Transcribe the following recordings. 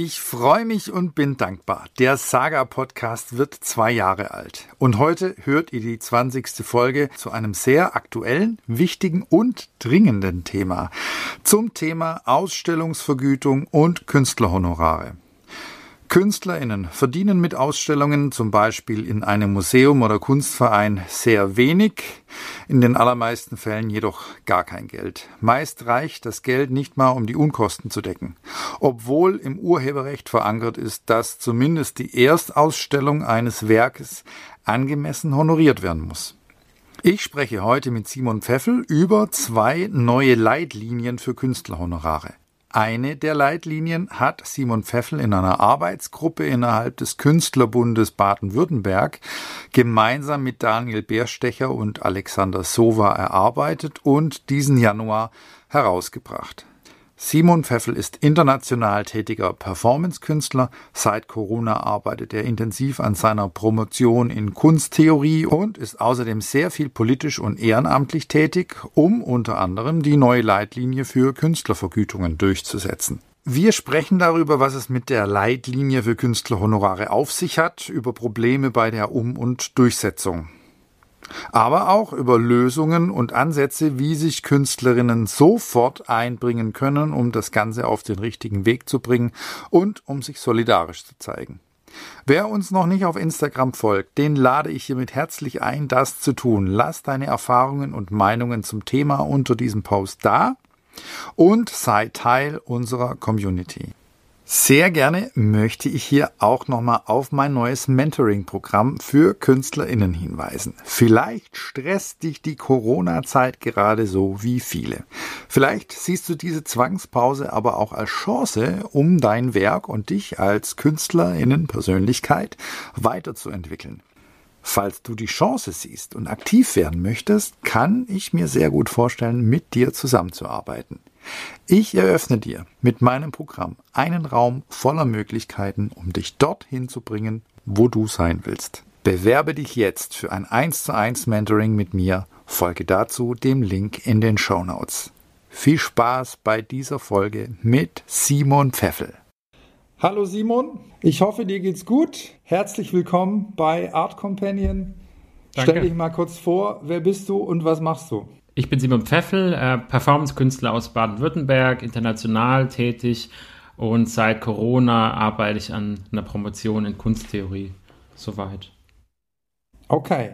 Ich freue mich und bin dankbar. Der Saga-Podcast wird zwei Jahre alt. Und heute hört ihr die 20. Folge zu einem sehr aktuellen, wichtigen und dringenden Thema. Zum Thema Ausstellungsvergütung und Künstlerhonorare. KünstlerInnen verdienen mit Ausstellungen, zum Beispiel in einem Museum oder Kunstverein, sehr wenig, in den allermeisten Fällen jedoch gar kein Geld. Meist reicht das Geld nicht mal, um die Unkosten zu decken. Obwohl im Urheberrecht verankert ist, dass zumindest die Erstausstellung eines Werkes angemessen honoriert werden muss. Ich spreche heute mit Simon Pfeffel über zwei neue Leitlinien für Künstlerhonorare. Eine der Leitlinien hat Simon Pfeffel in einer Arbeitsgruppe innerhalb des Künstlerbundes Baden-Württemberg gemeinsam mit Daniel Bärstecher und Alexander Sova erarbeitet und diesen Januar herausgebracht. Simon Pfeffel ist international tätiger Performance-Künstler. Seit Corona arbeitet er intensiv an seiner Promotion in Kunsttheorie und ist außerdem sehr viel politisch und ehrenamtlich tätig, um unter anderem die neue Leitlinie für Künstlervergütungen durchzusetzen. Wir sprechen darüber, was es mit der Leitlinie für Künstlerhonorare auf sich hat, über Probleme bei der Um- und Durchsetzung aber auch über Lösungen und Ansätze, wie sich Künstlerinnen sofort einbringen können, um das Ganze auf den richtigen Weg zu bringen und um sich solidarisch zu zeigen. Wer uns noch nicht auf Instagram folgt, den lade ich hiermit herzlich ein, das zu tun. Lass deine Erfahrungen und Meinungen zum Thema unter diesem Post da und sei Teil unserer Community. Sehr gerne möchte ich hier auch nochmal auf mein neues Mentoring-Programm für KünstlerInnen hinweisen. Vielleicht stresst dich die Corona-Zeit gerade so wie viele. Vielleicht siehst du diese Zwangspause aber auch als Chance, um dein Werk und dich als KünstlerInnen-Persönlichkeit weiterzuentwickeln. Falls du die Chance siehst und aktiv werden möchtest, kann ich mir sehr gut vorstellen, mit dir zusammenzuarbeiten. Ich eröffne dir mit meinem Programm einen Raum voller Möglichkeiten, um dich dorthin zu bringen, wo du sein willst. Bewerbe dich jetzt für ein 1 zu 1 Mentoring mit mir. Folge dazu dem Link in den Show Notes. Viel Spaß bei dieser Folge mit Simon Pfeffel. Hallo Simon, ich hoffe dir geht's gut. Herzlich willkommen bei Art Companion. Danke. Stell dich mal kurz vor, wer bist du und was machst du? Ich bin Simon Pfeffel, äh, Performance-Künstler aus Baden-Württemberg, international tätig und seit Corona arbeite ich an einer Promotion in Kunsttheorie. Soweit. Okay.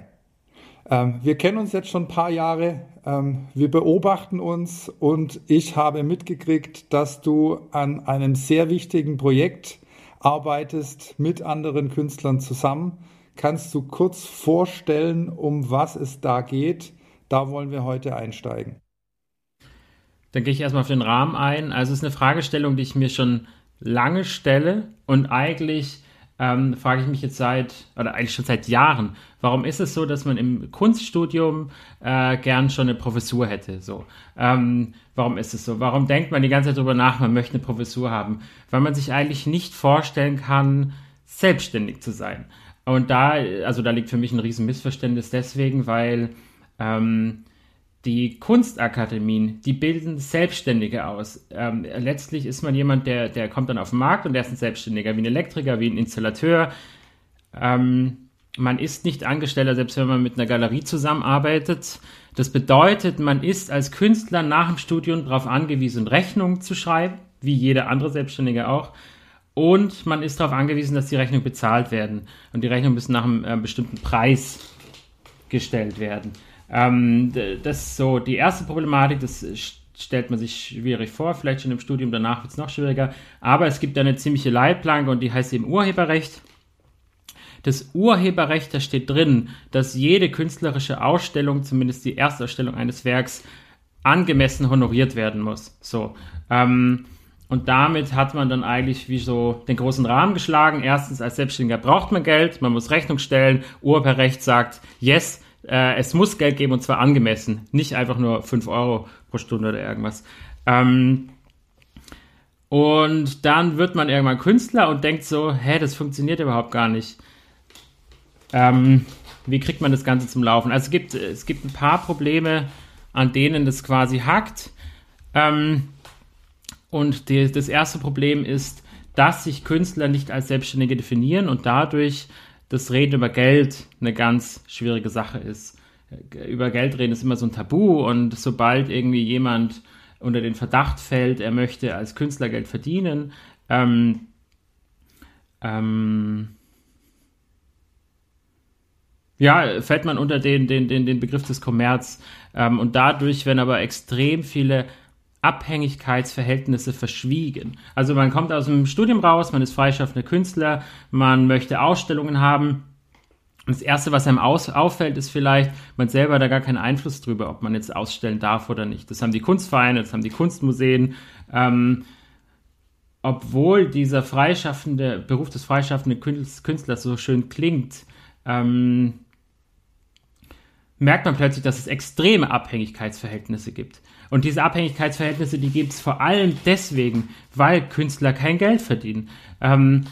Ähm, wir kennen uns jetzt schon ein paar Jahre. Ähm, wir beobachten uns und ich habe mitgekriegt, dass du an einem sehr wichtigen Projekt arbeitest mit anderen Künstlern zusammen. Kannst du kurz vorstellen, um was es da geht? Da wollen wir heute einsteigen. Dann gehe ich erstmal auf den Rahmen ein. Also es ist eine Fragestellung, die ich mir schon lange stelle und eigentlich ähm, frage ich mich jetzt seit, oder eigentlich schon seit Jahren, warum ist es so, dass man im Kunststudium äh, gern schon eine Professur hätte? So, ähm, warum ist es so? Warum denkt man die ganze Zeit darüber nach, man möchte eine Professur haben? Weil man sich eigentlich nicht vorstellen kann, selbstständig zu sein. Und da, also da liegt für mich ein riesen Missverständnis deswegen, weil ähm, die Kunstakademien, die bilden Selbstständige aus. Ähm, letztlich ist man jemand, der, der kommt dann auf den Markt und der ist ein Selbstständiger, wie ein Elektriker, wie ein Installateur. Ähm, man ist nicht Angestellter, selbst wenn man mit einer Galerie zusammenarbeitet. Das bedeutet, man ist als Künstler nach dem Studium darauf angewiesen, Rechnungen zu schreiben, wie jeder andere Selbstständige auch. Und man ist darauf angewiesen, dass die Rechnungen bezahlt werden. Und die Rechnungen müssen nach einem äh, bestimmten Preis gestellt werden. Ähm, das ist so die erste Problematik, das stellt man sich schwierig vor, vielleicht schon im Studium, danach wird es noch schwieriger, aber es gibt eine ziemliche Leitplanke und die heißt eben Urheberrecht. Das Urheberrecht, da steht drin, dass jede künstlerische Ausstellung, zumindest die Erstausstellung eines Werks, angemessen honoriert werden muss. So. Ähm, und damit hat man dann eigentlich wie so den großen Rahmen geschlagen. Erstens, als Selbstständiger braucht man Geld, man muss Rechnung stellen. Urheberrecht sagt, yes, äh, es muss Geld geben und zwar angemessen, nicht einfach nur 5 Euro pro Stunde oder irgendwas. Ähm, und dann wird man irgendwann Künstler und denkt so, hä, das funktioniert überhaupt gar nicht. Ähm, wie kriegt man das Ganze zum Laufen? Also es gibt, es gibt ein paar Probleme, an denen das quasi hackt. Ähm, und die, das erste Problem ist, dass sich Künstler nicht als Selbstständige definieren und dadurch das Reden über Geld eine ganz schwierige Sache ist. Über Geld reden ist immer so ein Tabu und sobald irgendwie jemand unter den Verdacht fällt, er möchte als Künstler Geld verdienen, ähm, ähm, ja, fällt man unter den, den, den, den Begriff des Kommerz. Ähm, und dadurch werden aber extrem viele Abhängigkeitsverhältnisse verschwiegen. Also man kommt aus dem Studium raus, man ist freischaffender Künstler, man möchte Ausstellungen haben. Das Erste, was einem aus, auffällt, ist vielleicht, man selber hat da gar keinen Einfluss drüber, ob man jetzt ausstellen darf oder nicht. Das haben die Kunstvereine, das haben die Kunstmuseen. Ähm, obwohl dieser freischaffende Beruf des freischaffenden Künstlers so schön klingt, ähm, merkt man plötzlich, dass es extreme Abhängigkeitsverhältnisse gibt. Und diese Abhängigkeitsverhältnisse, die gibt es vor allem deswegen, weil Künstler kein Geld verdienen. Ähm,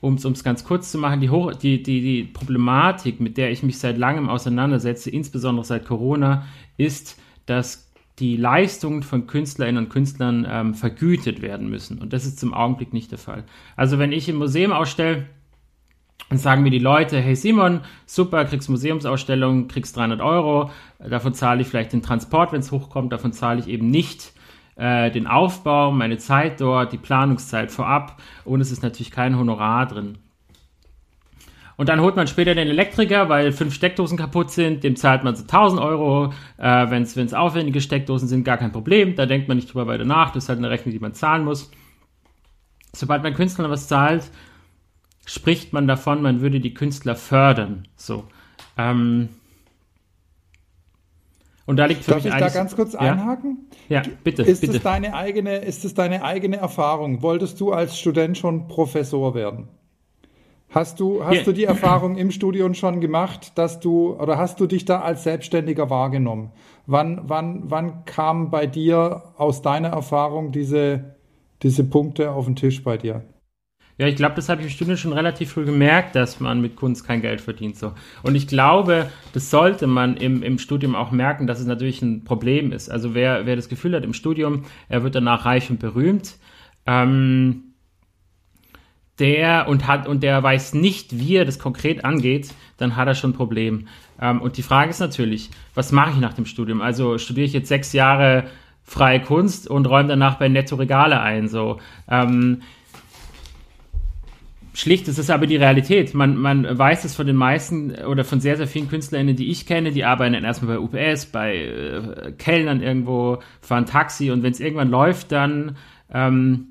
um es ganz kurz zu machen, die, Hoch die, die, die Problematik, mit der ich mich seit langem auseinandersetze, insbesondere seit Corona, ist, dass die Leistungen von Künstlerinnen und Künstlern ähm, vergütet werden müssen. Und das ist zum Augenblick nicht der Fall. Also wenn ich im Museum ausstelle, dann sagen mir die Leute, hey Simon, super, kriegst Museumsausstellung, kriegst 300 Euro, davon zahle ich vielleicht den Transport, wenn es hochkommt, davon zahle ich eben nicht äh, den Aufbau, meine Zeit dort, die Planungszeit vorab und es ist natürlich kein Honorar drin. Und dann holt man später den Elektriker, weil fünf Steckdosen kaputt sind, dem zahlt man so 1000 Euro. Äh, Wenn es aufwendige Steckdosen sind, gar kein Problem, da denkt man nicht drüber weiter nach, das ist halt eine Rechnung, die man zahlen muss. Sobald man Künstler was zahlt, spricht man davon, man würde die Künstler fördern. So. Ähm, und da liegt für Darf mich ich da ganz kurz ja? einhaken? Ja, bitte. Ist bitte. Es deine eigene, ist es deine eigene Erfahrung? Wolltest du als Student schon Professor werden? Hast du, hast ja. du die Erfahrung im Studium schon gemacht, dass du, oder hast du dich da als Selbstständiger wahrgenommen? Wann, wann, wann kamen bei dir aus deiner Erfahrung diese, diese Punkte auf den Tisch bei dir? Ja, ich glaube, das habe ich im Studium schon relativ früh gemerkt, dass man mit Kunst kein Geld verdient. So. Und ich glaube, das sollte man im, im Studium auch merken, dass es natürlich ein Problem ist. Also wer, wer das Gefühl hat im Studium, er wird danach reich und berühmt, ähm, der und hat und der weiß nicht, wie er das konkret angeht, dann hat er schon ein Problem. Ähm, und die Frage ist natürlich, was mache ich nach dem Studium? Also studiere ich jetzt sechs Jahre freie Kunst und räume danach bei Netto Regale ein. So. Ähm, Schlicht, es ist aber die Realität. Man, man weiß es von den meisten oder von sehr, sehr vielen KünstlerInnen, die ich kenne, die arbeiten dann erstmal bei UPS, bei äh, Kellnern irgendwo, fahren Taxi und wenn es irgendwann läuft, dann ähm,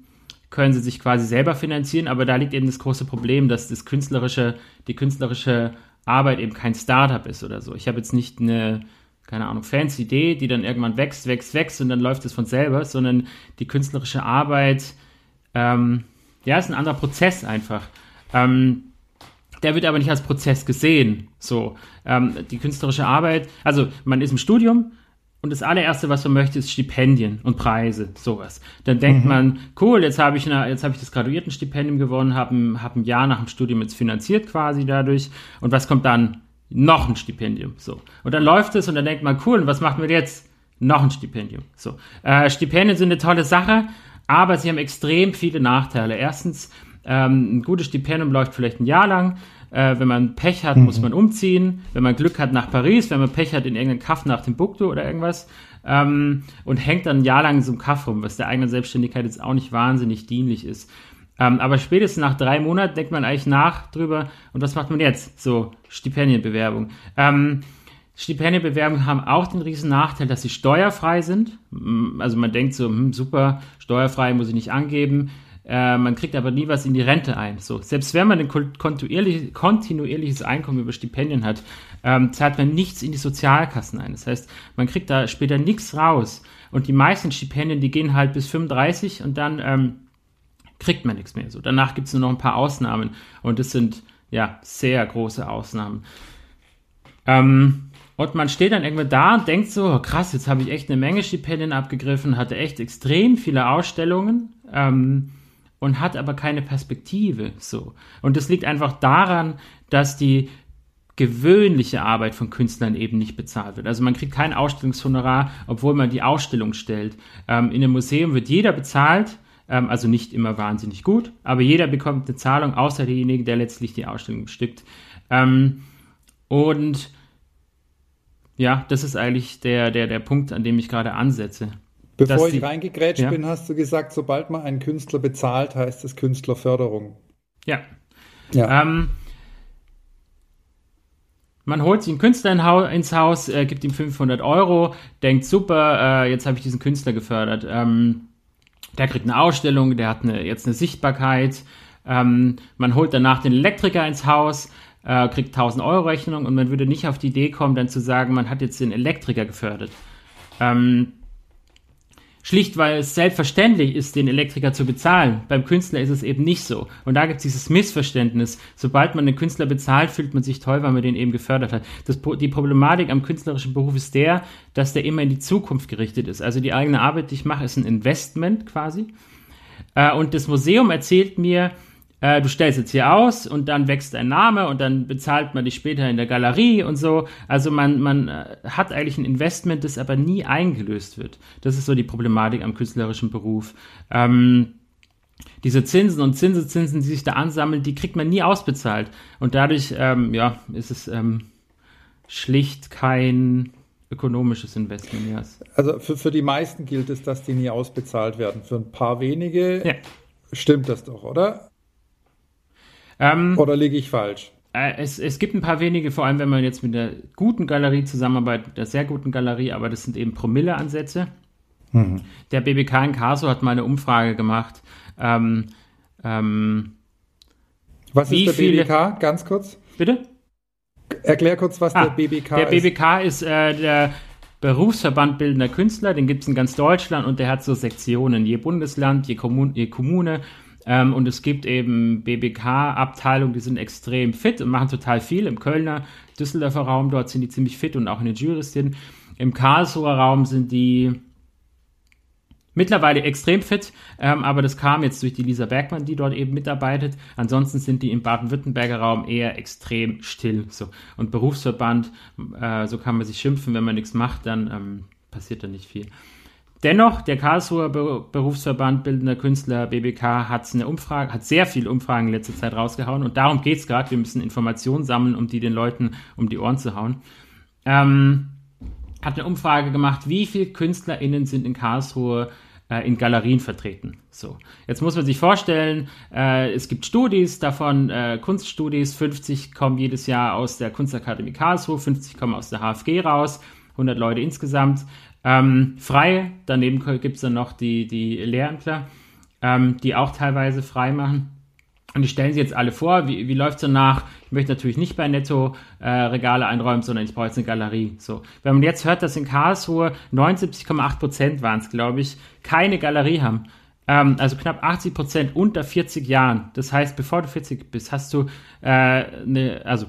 können sie sich quasi selber finanzieren. Aber da liegt eben das große Problem, dass das künstlerische, die künstlerische Arbeit eben kein Startup ist oder so. Ich habe jetzt nicht eine, keine Ahnung, fancy Idee, die dann irgendwann wächst, wächst, wächst und dann läuft es von selber, sondern die künstlerische Arbeit, ähm, ja, ist ein anderer Prozess einfach. Ähm, der wird aber nicht als Prozess gesehen. So, ähm, die künstlerische Arbeit, also man ist im Studium und das allererste, was man möchte, ist Stipendien und Preise, sowas. Dann denkt mhm. man, cool, jetzt habe ich, eine, jetzt habe ich das Graduiertenstipendium gewonnen, habe hab ein Jahr nach dem Studium jetzt finanziert quasi dadurch. Und was kommt dann? Noch ein Stipendium. So. Und dann läuft es und dann denkt man, cool, und was machen wir jetzt? Noch ein Stipendium. So. Äh, Stipendien sind eine tolle Sache, aber sie haben extrem viele Nachteile. Erstens, ähm, ein gutes Stipendium läuft vielleicht ein Jahr lang. Äh, wenn man Pech hat, mhm. muss man umziehen. Wenn man Glück hat, nach Paris. Wenn man Pech hat, in irgendeinen Kaff nach Timbuktu oder irgendwas. Ähm, und hängt dann ein Jahr lang in so einem Kaff rum, was der eigenen Selbstständigkeit jetzt auch nicht wahnsinnig dienlich ist. Ähm, aber spätestens nach drei Monaten denkt man eigentlich nach drüber, und was macht man jetzt? So, Stipendienbewerbung. Ähm, Stipendienbewerbungen haben auch den riesen Nachteil, dass sie steuerfrei sind. Also man denkt so, hm, super, steuerfrei muss ich nicht angeben. Äh, man kriegt aber nie was in die Rente ein. So, selbst wenn man ein kontinuierlich, kontinuierliches Einkommen über Stipendien hat, ähm, zahlt man nichts in die Sozialkassen ein. Das heißt, man kriegt da später nichts raus. Und die meisten Stipendien, die gehen halt bis 35 und dann ähm, kriegt man nichts mehr. So, danach gibt es nur noch ein paar Ausnahmen. Und das sind ja sehr große Ausnahmen. Ähm, und man steht dann irgendwann da und denkt so, oh, krass, jetzt habe ich echt eine Menge Stipendien abgegriffen, hatte echt extrem viele Ausstellungen ähm, und hat aber keine Perspektive. So. Und das liegt einfach daran, dass die gewöhnliche Arbeit von Künstlern eben nicht bezahlt wird. Also man kriegt kein Ausstellungshonorar, obwohl man die Ausstellung stellt. Ähm, in einem Museum wird jeder bezahlt, ähm, also nicht immer wahnsinnig gut, aber jeder bekommt eine Zahlung, außer derjenige, der letztlich die Ausstellung bestückt. Ähm, und ja, das ist eigentlich der, der, der Punkt, an dem ich gerade ansetze. Bevor ich reingegrätscht ja? bin, hast du gesagt, sobald man einen Künstler bezahlt, heißt es Künstlerförderung. Ja. ja. Ähm, man holt sich einen Künstler in ins Haus, äh, gibt ihm 500 Euro, denkt, super, äh, jetzt habe ich diesen Künstler gefördert. Ähm, der kriegt eine Ausstellung, der hat eine, jetzt eine Sichtbarkeit. Ähm, man holt danach den Elektriker ins Haus, äh, kriegt 1000 Euro Rechnung und man würde nicht auf die Idee kommen, dann zu sagen, man hat jetzt den Elektriker gefördert. Ähm, Schlicht, weil es selbstverständlich ist, den Elektriker zu bezahlen. Beim Künstler ist es eben nicht so. Und da gibt es dieses Missverständnis. Sobald man den Künstler bezahlt, fühlt man sich toll, weil man den eben gefördert hat. Das, die Problematik am künstlerischen Beruf ist der, dass der immer in die Zukunft gerichtet ist. Also die eigene Arbeit, die ich mache, ist ein Investment quasi. Äh, und das Museum erzählt mir, äh, du stellst jetzt hier aus und dann wächst dein Name und dann bezahlt man dich später in der Galerie und so. Also man, man äh, hat eigentlich ein Investment, das aber nie eingelöst wird. Das ist so die Problematik am künstlerischen Beruf. Ähm, diese Zinsen und Zinsezinsen, die sich da ansammeln, die kriegt man nie ausbezahlt. Und dadurch, ähm, ja, ist es ähm, schlicht kein ökonomisches Investment. Yes. Also für, für die meisten gilt es, dass die nie ausbezahlt werden. Für ein paar wenige ja. stimmt das doch, oder? Ähm, Oder liege ich falsch? Äh, es, es gibt ein paar wenige, vor allem wenn man jetzt mit der guten Galerie zusammenarbeitet, der sehr guten Galerie, aber das sind eben Promille-Ansätze. Mhm. Der BBK in Karlsruhe hat mal eine Umfrage gemacht. Ähm, ähm, was ist der viele, BBK? Ganz kurz. Bitte? Erklär kurz, was ah, der BBK ist. Der BBK ist äh, der Berufsverband Bildender Künstler, den gibt es in ganz Deutschland und der hat so Sektionen, je Bundesland, je, Kommun je Kommune ähm, und es gibt eben BBK-Abteilungen, die sind extrem fit und machen total viel. Im Kölner, Düsseldorfer Raum, dort sind die ziemlich fit und auch in den Juristien. Im Karlsruher Raum sind die mittlerweile extrem fit, ähm, aber das kam jetzt durch die Lisa Bergmann, die dort eben mitarbeitet. Ansonsten sind die im Baden-Württemberger Raum eher extrem still. So. Und Berufsverband, äh, so kann man sich schimpfen, wenn man nichts macht, dann ähm, passiert da nicht viel. Dennoch, der Karlsruher Berufsverband Bildender Künstler BBK hat eine Umfrage, hat sehr viele Umfragen in letzter Zeit rausgehauen und darum geht es gerade. Wir müssen Informationen sammeln, um die den Leuten um die Ohren zu hauen. Ähm, hat eine Umfrage gemacht, wie viele KünstlerInnen sind in Karlsruhe äh, in Galerien vertreten. So, jetzt muss man sich vorstellen, äh, es gibt Studis, davon äh, Kunststudis, 50 kommen jedes Jahr aus der Kunstakademie Karlsruhe, 50 kommen aus der HFG raus, 100 Leute insgesamt. Ähm, frei, daneben gibt es dann noch die, die Lehrämtler, ähm, die auch teilweise frei machen. Und die stellen sie jetzt alle vor, wie, wie läuft es danach? Ich möchte natürlich nicht bei Netto äh, Regale einräumen, sondern ich brauche jetzt eine Galerie. So. Wenn man jetzt hört, dass in Karlsruhe 79,8 Prozent waren es, glaube ich, keine Galerie haben, ähm, also knapp 80 Prozent unter 40 Jahren. Das heißt, bevor du 40 bist, hast du äh, eine, also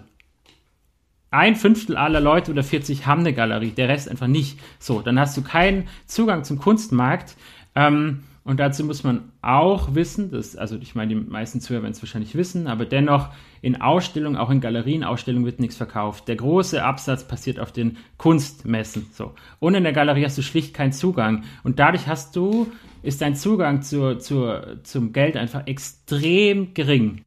ein Fünftel aller Leute unter 40 haben eine Galerie, der Rest einfach nicht. So, dann hast du keinen Zugang zum Kunstmarkt. Ähm, und dazu muss man auch wissen, dass, also ich meine, die meisten Zuhörer werden es wahrscheinlich wissen, aber dennoch in Ausstellungen, auch in Galerien, Ausstellungen wird nichts verkauft. Der große Absatz passiert auf den Kunstmessen. So. Und in der Galerie hast du schlicht keinen Zugang. Und dadurch hast du, ist dein Zugang zur, zur, zum Geld einfach extrem gering.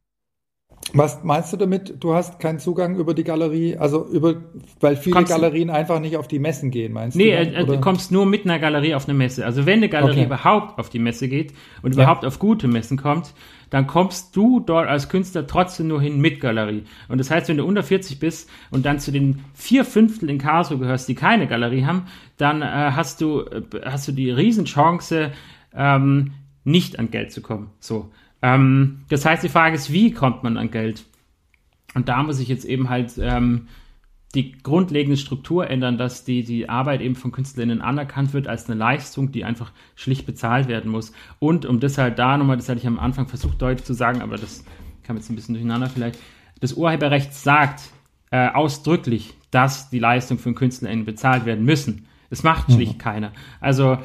Was meinst du damit? Du hast keinen Zugang über die Galerie, also über, weil viele kommst Galerien einfach nicht auf die Messen gehen, meinst nee, du? Nee, äh, du kommst nur mit einer Galerie auf eine Messe. Also wenn eine Galerie okay. überhaupt auf die Messe geht und ja. überhaupt auf gute Messen kommt, dann kommst du dort als Künstler trotzdem nur hin mit Galerie. Und das heißt, wenn du unter 40 bist und dann zu den vier Fünftel in Karlsruhe gehörst, die keine Galerie haben, dann äh, hast du, äh, hast du die Riesenchance, ähm, nicht an Geld zu kommen. So. Ähm, das heißt, die Frage ist, wie kommt man an Geld? Und da muss ich jetzt eben halt ähm, die grundlegende Struktur ändern, dass die, die Arbeit eben von KünstlerInnen anerkannt wird als eine Leistung, die einfach schlicht bezahlt werden muss. Und um das halt da nochmal, das hatte ich am Anfang versucht deutlich zu sagen, aber das kam jetzt ein bisschen durcheinander vielleicht, das Urheberrecht sagt äh, ausdrücklich, dass die Leistungen von KünstlerInnen bezahlt werden müssen. Das macht schlicht mhm. keiner. Also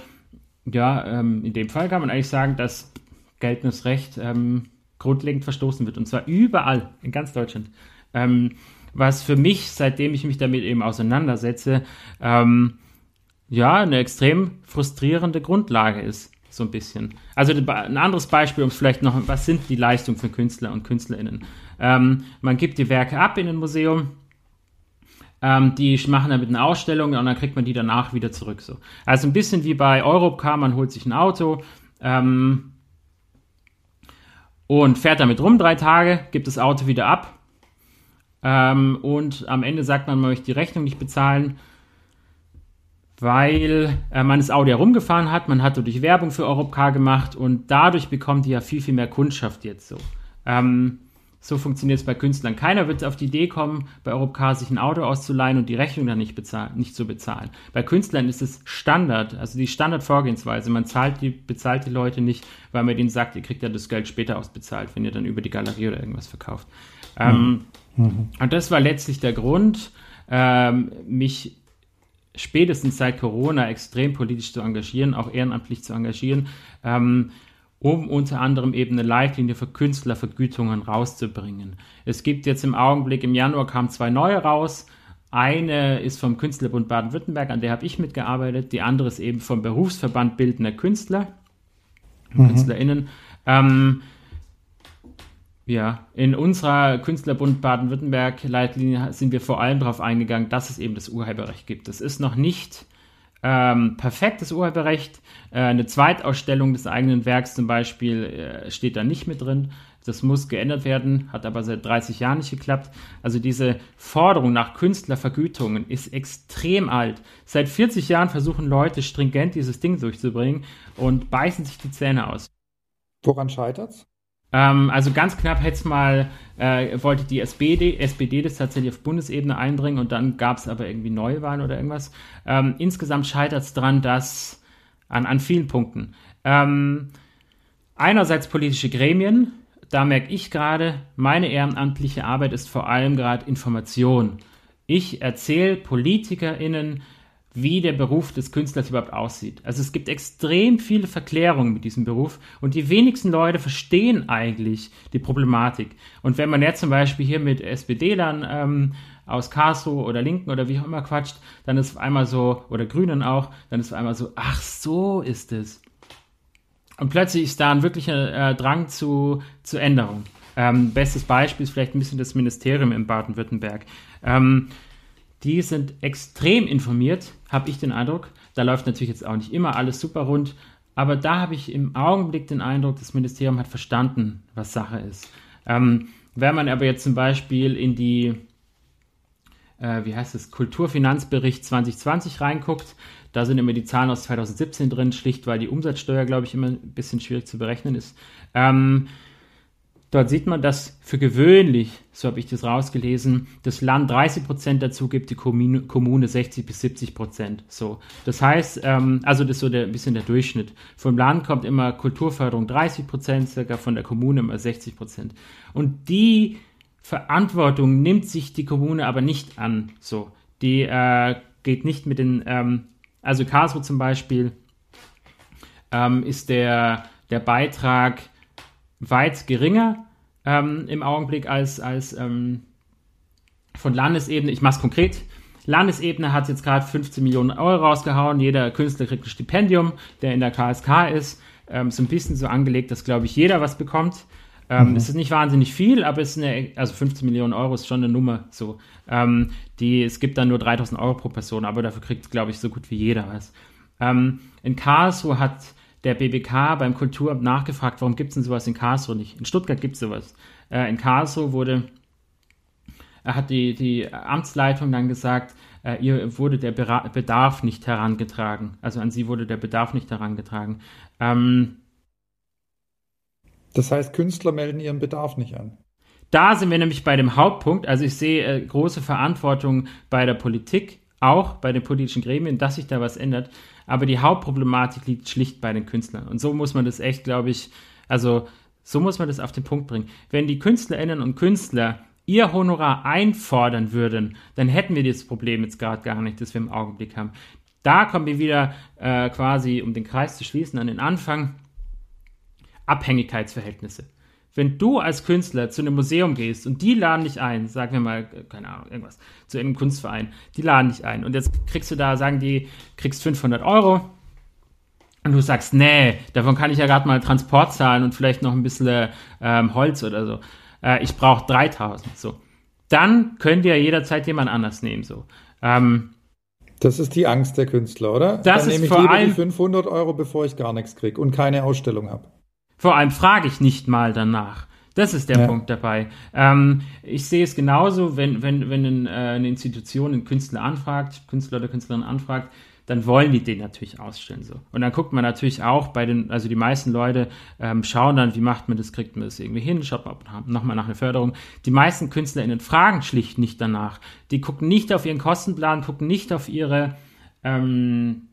ja, ähm, in dem Fall kann man eigentlich sagen, dass geltendes Recht ähm, grundlegend verstoßen wird. Und zwar überall in ganz Deutschland. Ähm, was für mich, seitdem ich mich damit eben auseinandersetze, ähm, ja, eine extrem frustrierende Grundlage ist. so ein bisschen. Also ein anderes Beispiel, um vielleicht noch, was sind die Leistungen für Künstler und KünstlerInnen? Ähm, man gibt die Werke ab in ein Museum, ähm, die machen damit eine Ausstellung und dann kriegt man die danach wieder zurück. So. Also ein bisschen wie bei Europcar, man holt sich ein Auto ähm, und fährt damit rum drei Tage, gibt das Auto wieder ab ähm, und am Ende sagt man, man möchte die Rechnung nicht bezahlen weil äh, man das Auto herumgefahren hat, man hat dadurch Werbung für Europcar gemacht und dadurch bekommt die ja viel, viel mehr Kundschaft jetzt so. Ähm, so funktioniert es bei Künstlern. Keiner wird auf die Idee kommen, bei Europcar sich ein Auto auszuleihen und die Rechnung dann nicht, bezahlen, nicht zu bezahlen. Bei Künstlern ist es Standard, also die Standardvorgehensweise. Man zahlt die, bezahlt die Leute nicht, weil man denen sagt, ihr kriegt ja das Geld später ausbezahlt, wenn ihr dann über die Galerie oder irgendwas verkauft. Ähm, mhm. Und das war letztlich der Grund, ähm, mich spätestens seit Corona extrem politisch zu engagieren, auch ehrenamtlich zu engagieren, ähm, um unter anderem eben eine Leitlinie für Künstlervergütungen rauszubringen. Es gibt jetzt im Augenblick, im Januar kamen zwei neue raus. Eine ist vom Künstlerbund Baden-Württemberg, an der habe ich mitgearbeitet. Die andere ist eben vom Berufsverband Bildender Künstler, mhm. KünstlerInnen. Ähm, ja, in unserer Künstlerbund Baden-Württemberg-Leitlinie sind wir vor allem darauf eingegangen, dass es eben das Urheberrecht gibt. Es ist noch nicht ähm, perfektes Urheberrecht. Äh, eine Zweitausstellung des eigenen Werks zum Beispiel äh, steht da nicht mit drin. Das muss geändert werden, hat aber seit 30 Jahren nicht geklappt. Also diese Forderung nach Künstlervergütungen ist extrem alt. Seit 40 Jahren versuchen Leute stringent dieses Ding durchzubringen und beißen sich die Zähne aus. Woran scheitert's? Ähm, also ganz knapp hätte es mal, äh, wollte die SPD, SPD das tatsächlich auf Bundesebene einbringen und dann gab es aber irgendwie Neuwahlen oder irgendwas. Ähm, insgesamt scheitert es daran, dass an, an vielen Punkten. Ähm, einerseits politische Gremien, da merke ich gerade, meine ehrenamtliche Arbeit ist vor allem gerade Information. Ich erzähle PolitikerInnen, wie der Beruf des Künstlers überhaupt aussieht. Also es gibt extrem viele Verklärungen mit diesem Beruf und die wenigsten Leute verstehen eigentlich die Problematik. Und wenn man jetzt zum Beispiel hier mit SPD-Lern ähm, aus Karlsruhe oder Linken oder wie auch immer quatscht, dann ist auf einmal so, oder Grünen auch, dann ist auf einmal so, ach so ist es. Und plötzlich ist da ein wirklicher äh, Drang zu, zu Änderung. Ähm, bestes Beispiel ist vielleicht ein bisschen das Ministerium in Baden-Württemberg. Ähm, die sind extrem informiert, habe ich den Eindruck. Da läuft natürlich jetzt auch nicht immer alles super rund, aber da habe ich im Augenblick den Eindruck, das Ministerium hat verstanden, was Sache ist. Ähm, wenn man aber jetzt zum Beispiel in die, äh, wie heißt es, Kulturfinanzbericht 2020 reinguckt, da sind immer die Zahlen aus 2017 drin, schlicht weil die Umsatzsteuer, glaube ich, immer ein bisschen schwierig zu berechnen ist. Ähm, Dort sieht man, dass für gewöhnlich, so habe ich das rausgelesen, das Land 30 Prozent dazu gibt, die Kommune, Kommune 60 bis 70 Prozent. So, das heißt, ähm, also das ist so der, ein bisschen der Durchschnitt. Vom Land kommt immer Kulturförderung 30 Prozent, circa von der Kommune immer 60 Prozent. Und die Verantwortung nimmt sich die Kommune aber nicht an. So, die äh, geht nicht mit den, ähm, also Karlsruhe zum Beispiel ähm, ist der der Beitrag weit geringer ähm, im Augenblick als, als ähm, von Landesebene. Ich mache es konkret. Landesebene hat jetzt gerade 15 Millionen Euro rausgehauen. Jeder Künstler kriegt ein Stipendium, der in der KSK ist. Ähm, so ein bisschen so angelegt, dass, glaube ich, jeder was bekommt. Ähm, mhm. Es ist nicht wahnsinnig viel, aber es ist eine, also 15 Millionen Euro ist schon eine Nummer. So, ähm, die, es gibt dann nur 3000 Euro pro Person, aber dafür kriegt, glaube ich, so gut wie jeder was. Ähm, in Karlsruhe hat der BBK beim Kulturamt nachgefragt, warum gibt es denn sowas in Karlsruhe nicht? In Stuttgart gibt es sowas. Äh, in Karlsruhe wurde, äh, hat die, die Amtsleitung dann gesagt, äh, ihr wurde der Bera Bedarf nicht herangetragen. Also an sie wurde der Bedarf nicht herangetragen. Ähm, das heißt, Künstler melden ihren Bedarf nicht an. Da sind wir nämlich bei dem Hauptpunkt. Also ich sehe äh, große Verantwortung bei der Politik, auch bei den politischen Gremien, dass sich da was ändert. Aber die Hauptproblematik liegt schlicht bei den Künstlern. Und so muss man das echt, glaube ich, also so muss man das auf den Punkt bringen. Wenn die Künstlerinnen und Künstler ihr Honorar einfordern würden, dann hätten wir dieses Problem jetzt gerade gar nicht, das wir im Augenblick haben. Da kommen wir wieder äh, quasi, um den Kreis zu schließen, an den Anfang. Abhängigkeitsverhältnisse wenn du als Künstler zu einem Museum gehst und die laden dich ein, sagen wir mal, keine Ahnung, irgendwas, zu einem Kunstverein, die laden dich ein und jetzt kriegst du da, sagen die, kriegst 500 Euro und du sagst, nee, davon kann ich ja gerade mal Transport zahlen und vielleicht noch ein bisschen ähm, Holz oder so. Äh, ich brauche 3000. So. Dann könnt ihr jederzeit jemand anders nehmen. So. Ähm, das ist die Angst der Künstler, oder? Das Dann ist nehme ich vor lieber allem, die 500 Euro, bevor ich gar nichts kriege und keine Ausstellung habe. Vor allem frage ich nicht mal danach. Das ist der Ja. Punkt dabei. Ähm, ich sehe es genauso, wenn, wenn, wenn ein, äh, eine Institution einen Künstler anfragt, Künstler oder Künstlerin anfragt, dann wollen die den natürlich ausstellen. So. Und dann guckt man natürlich auch bei den, also die meisten Leute ähm, schauen dann, wie macht man das, kriegt man das irgendwie hin, schaut man nochmal nach einer Förderung. Die meisten KünstlerInnen fragen schlicht nicht danach. Die gucken nicht auf ihren Kostenplan, gucken nicht auf ihre ähm,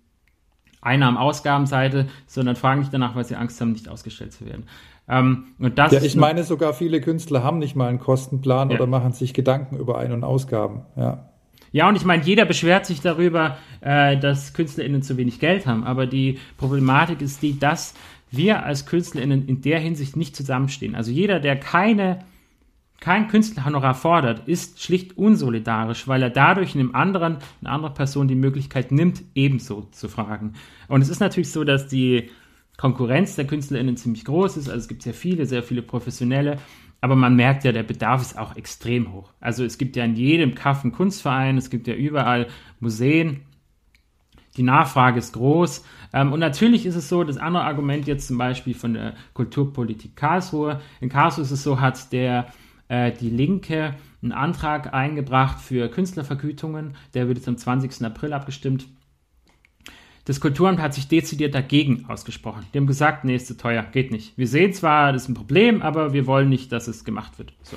Einnahmen-Ausgabenseite, sondern fragen nicht danach, weil sie Angst haben, nicht ausgestellt zu werden. Ähm, und das Ja, ich meine sogar viele Künstler haben nicht mal einen Kostenplan Ja. oder machen sich Gedanken über Ein- und Ausgaben. Ja. Ja, und ich meine, jeder beschwert sich darüber, äh, dass KünstlerInnen zu wenig Geld haben. Aber die Problematik ist die, dass wir als KünstlerInnen in der Hinsicht nicht zusammenstehen. Also jeder, der keine, kein Künstlerhonorar fordert, ist schlicht unsolidarisch, weil er dadurch einem anderen, einer anderen Person die Möglichkeit nimmt, ebenso zu fragen. Und es ist natürlich so, dass die Konkurrenz der KünstlerInnen ziemlich groß ist. Also es gibt sehr viele, sehr viele Professionelle. Aber man merkt ja, der Bedarf ist auch extrem hoch. Also es gibt ja in jedem Kaff einen Kunstverein, es gibt ja überall Museen. Die Nachfrage ist groß. Ähm, und natürlich ist es so, das andere Argument jetzt zum Beispiel von der Kulturpolitik Karlsruhe. In Karlsruhe ist es so, hat der äh, die Linke einen Antrag eingebracht für Künstlervergütungen. Der wird jetzt am 20. April abgestimmt. Das Kulturamt hat sich dezidiert dagegen ausgesprochen. Die haben gesagt, nee, ist zu teuer, geht nicht. Wir sehen zwar, das ist ein Problem, aber wir wollen nicht, dass es gemacht wird. So.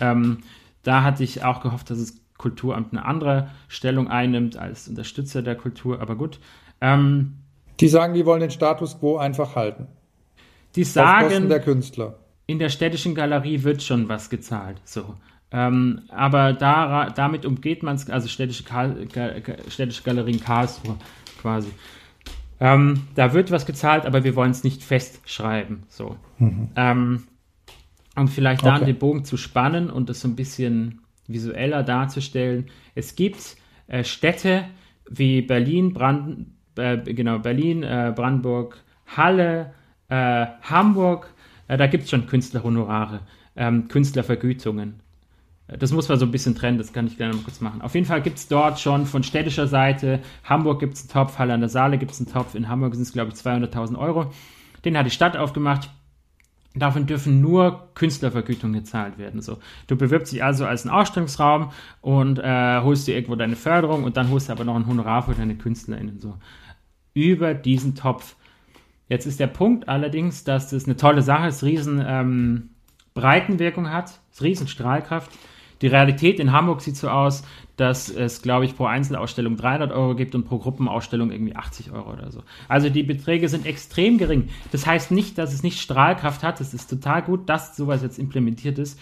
Ähm, da hatte ich auch gehofft, dass das Kulturamt eine andere Stellung einnimmt als Unterstützer der Kultur, aber gut. Ähm, Die sagen, die wollen den Status quo einfach halten. die Auf Kosten sagen, der Künstler. In der städtischen Galerie wird schon was gezahlt. So. Ähm, aber da, damit umgeht man es, also städtische, Karl, städtische Galerie in Karlsruhe quasi. Ähm, da wird was gezahlt, aber wir wollen es nicht festschreiben. So. Ähm, um vielleicht da Okay. den Bogen zu spannen und das so ein bisschen visueller darzustellen. Es gibt äh, Städte wie Berlin, Brand, äh, genau, Berlin, äh, Brandenburg, Halle, äh, Hamburg, äh, da gibt es schon Künstlerhonorare, ähm, Künstlervergütungen. Äh, Das muss man so ein bisschen trennen, das kann ich gerne mal kurz machen. Auf jeden Fall gibt es dort schon von städtischer Seite, Hamburg gibt es einen Topf, Halle an der Saale gibt es einen Topf, in Hamburg sind es, glaube ich, 200.000 Euro. Den hat die Stadt aufgemacht. Davon dürfen nur Künstlervergütungen gezahlt werden. So. Du bewirbst dich also als ein Ausstellungsraum und äh, holst dir irgendwo deine Förderung und dann holst du aber noch ein Honorar für deine KünstlerInnen. So. Über diesen Topf. Jetzt ist der Punkt allerdings, dass das eine tolle Sache ist, riesen ähm, Breitenwirkung hat, riesen Strahlkraft. Die Realität in Hamburg sieht so aus, dass es, glaube ich, pro Einzelausstellung 300 Euro gibt und pro Gruppenausstellung irgendwie 80 Euro oder so. Also die Beträge sind extrem gering. Das heißt nicht, dass es nicht Strahlkraft hat. Es ist total gut, dass sowas jetzt implementiert ist.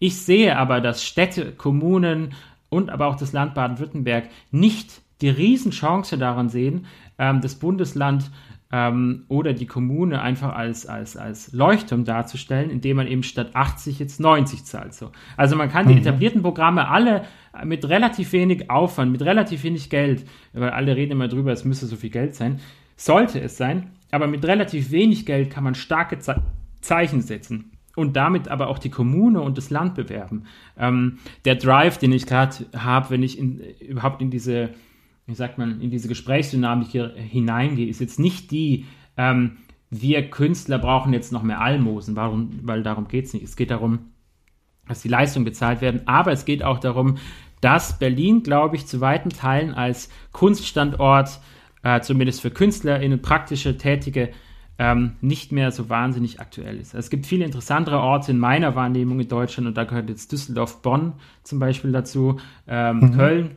Ich sehe aber, dass Städte, Kommunen und aber auch das Land Baden-Württemberg nicht die Riesenchance daran sehen, ähm, das Bundesland ähm, oder die Kommune einfach als, als, als Leuchtturm darzustellen, indem man eben statt 80 jetzt 90 zahlt. So. Also man kann die etablierten Programme alle mit relativ wenig Aufwand, mit relativ wenig Geld, weil alle reden immer drüber, es müsste so viel Geld sein, sollte es sein, aber mit relativ wenig Geld kann man starke Ze Zeichen setzen und damit aber auch die Kommune und das Land bewerben. Ähm, der Drive, den ich gerade habe, wenn ich in, überhaupt in diese wie sagt man, in diese Gesprächsdynamik hier hineingehe, ist jetzt nicht die, ähm, wir Künstler brauchen jetzt noch mehr Almosen, warum, weil darum geht es nicht. Es geht darum, dass die Leistungen bezahlt werden, aber es geht auch darum, dass Berlin, glaube ich, zu weiten Teilen als Kunststandort, äh, zumindest für KünstlerInnen, praktische, tätige, ähm, nicht mehr so wahnsinnig aktuell ist. Es gibt viele interessantere Orte in meiner Wahrnehmung in Deutschland und da gehört jetzt Düsseldorf, Bonn zum Beispiel dazu, ähm, Köln.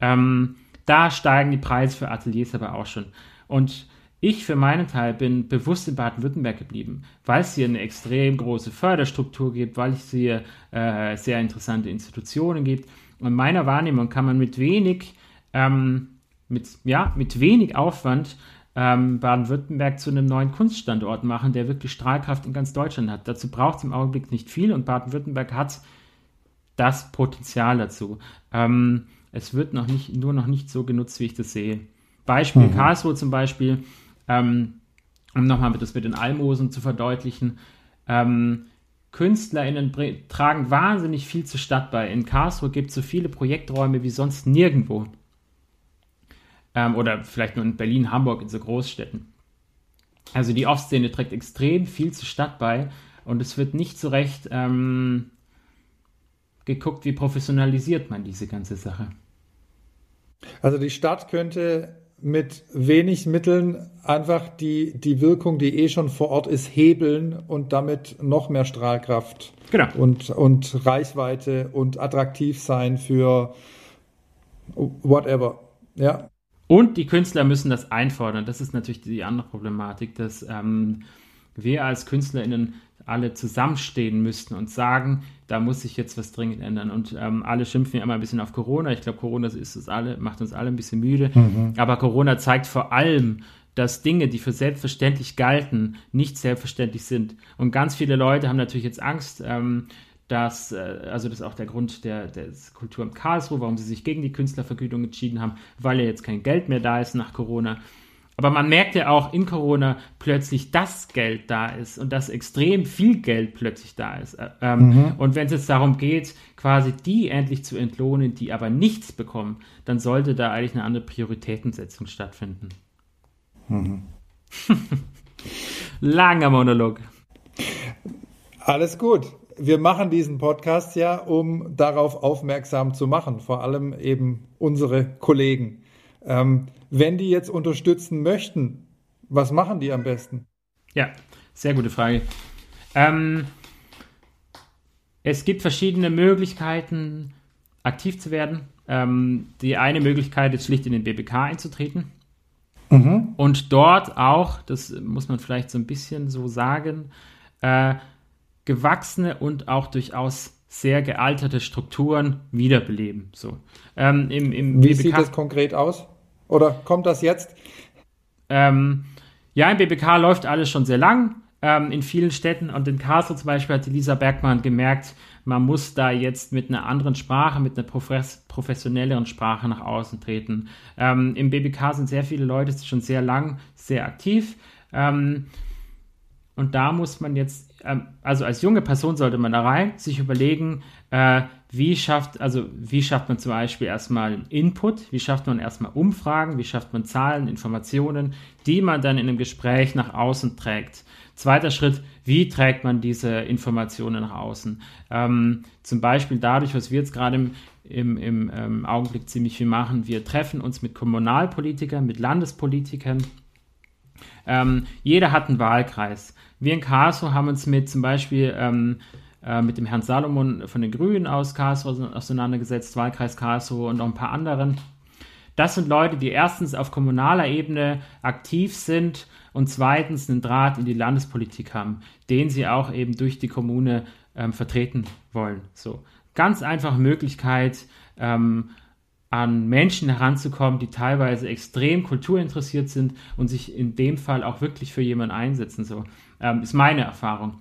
Ähm, da steigen die Preise für Ateliers aber auch schon. Und ich für meinen Teil bin bewusst in Baden-Württemberg geblieben, weil es hier eine extrem große Förderstruktur gibt, weil es hier äh, sehr interessante Institutionen gibt. Und in meiner Wahrnehmung kann man mit wenig, ähm, mit, ja, mit wenig Aufwand ähm, Baden-Württemberg zu einem neuen Kunststandort machen, der wirklich Strahlkraft in ganz Deutschland hat. Dazu braucht es im Augenblick nicht viel und Baden-Württemberg hat das Potenzial dazu. Ähm, es wird noch nicht, nur noch nicht so genutzt, wie ich das sehe. Beispiel Karlsruhe zum Beispiel. Ähm, um nochmal das mit den Almosen zu verdeutlichen, ähm, KünstlerInnen tragen wahnsinnig viel zur Stadt bei. In Karlsruhe gibt es so viele Projekträume wie sonst nirgendwo. Ähm, oder vielleicht nur in Berlin, Hamburg, in so Großstädten. Also die Off-Szene trägt extrem viel zur Stadt bei und es wird nicht so recht ähm, geguckt, wie professionalisiert man diese ganze Sache. Also die Stadt könnte mit wenig Mitteln einfach die, die Wirkung, die eh schon vor Ort ist, hebeln und damit noch mehr Strahlkraft genau. und, und Reichweite und attraktiv sein für whatever. Ja. Und die Künstler müssen das einfordern. Das ist natürlich die andere Problematik, dass ähm, wir als KünstlerInnen alle zusammenstehen müssten und sagen, da muss sich jetzt was dringend ändern. Und ähm, alle schimpfen ja immer ein bisschen auf Corona. Ich glaube, Corona ist es alle, macht uns alle ein bisschen müde. Mhm. Aber Corona zeigt vor allem, dass Dinge, die für selbstverständlich galten, nicht selbstverständlich sind. Und ganz viele Leute haben natürlich jetzt Angst, ähm, dass, äh, also das ist auch der Grund der, der Kultur in Karlsruhe, warum sie sich gegen die Künstlervergütung entschieden haben, weil ja jetzt kein Geld mehr da ist nach Corona. Aber man merkt ja auch in Corona plötzlich, dass Geld da ist und dass extrem viel Geld plötzlich da ist. Ähm, mhm. Und wenn es jetzt darum geht, quasi die endlich zu entlohnen, die aber nichts bekommen, dann sollte da eigentlich eine andere Prioritätensetzung stattfinden. Mhm. Langer Monolog. Alles gut. Wir machen diesen Podcast ja, um darauf aufmerksam zu machen, vor allem eben unsere Kollegen. Ähm, wenn die jetzt unterstützen möchten, was machen die am besten? Ja, sehr gute Frage. Ähm, es gibt verschiedene Möglichkeiten, aktiv zu werden. Ähm, die eine Möglichkeit ist schlicht in den BBK einzutreten. Mhm. Und dort auch, das muss man vielleicht so ein bisschen so sagen, äh, gewachsene und auch durchaus sehr gealterte Strukturen wiederbeleben. So. Ähm, im, im Wie BBK sieht das konkret aus? Oder kommt das jetzt? Ähm, ja, im BBK läuft alles schon sehr lang. Ähm, in vielen Städten und in Karlsruhe zum Beispiel hat Lisa Bergmann gemerkt, man muss da jetzt mit einer anderen Sprache, mit einer professionelleren Sprache nach außen treten. Ähm, Im BBK sind sehr viele Leute schon sehr lang sehr aktiv. Ähm, und da muss man jetzt, ähm, also als junge Person sollte man da rein, sich überlegen, äh, wie schafft, also wie schafft man zum Beispiel erstmal Input, wie schafft man erstmal Umfragen, wie schafft man Zahlen, Informationen, die man dann in einem Gespräch nach außen trägt. Zweiter Schritt, wie trägt man diese Informationen nach außen? Ähm, zum Beispiel dadurch, was wir jetzt gerade im, im, im ähm, Augenblick ziemlich viel machen, wir treffen uns mit Kommunalpolitikern, mit Landespolitikern. Ähm, jeder hat einen Wahlkreis. Wir in Karlsruhe haben uns mit zum Beispiel ähm, äh, mit dem Herrn Salomon von den Grünen aus Karlsruhe auseinandergesetzt, Wahlkreis Karlsruhe und noch ein paar anderen. Das sind Leute, die erstens auf kommunaler Ebene aktiv sind und zweitens einen Draht in die Landespolitik haben, den sie auch eben durch die Kommune ähm, vertreten wollen. So ganz einfache Möglichkeit, ähm, an Menschen heranzukommen, die teilweise extrem kulturinteressiert sind und sich in dem Fall auch wirklich für jemanden einsetzen. So ähm, ist meine Erfahrung.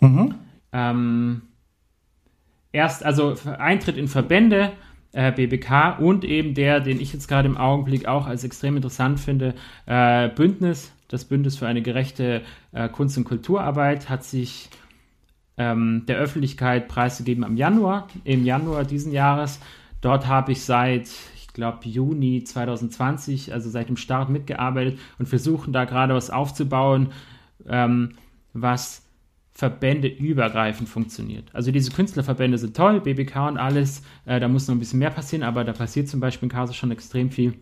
Mhm. Ähm, erst also Eintritt in Verbände, äh, BBK und eben der, den ich jetzt gerade im Augenblick auch als extrem interessant finde, äh, Bündnis, das Bündnis für eine gerechte äh, Kunst- und Kulturarbeit, hat sich ähm, der Öffentlichkeit preisgegeben am Januar, im Januar diesen Jahres. Dort habe ich seit, ich glaube, Juni 2020, also seit dem Start mitgearbeitet und versuchen da gerade was aufzubauen, ähm, was Verbände übergreifend funktioniert. Also diese Künstlerverbände sind toll, BBK und alles, äh, da muss noch ein bisschen mehr passieren, aber da passiert zum Beispiel in Kaso schon extrem viel.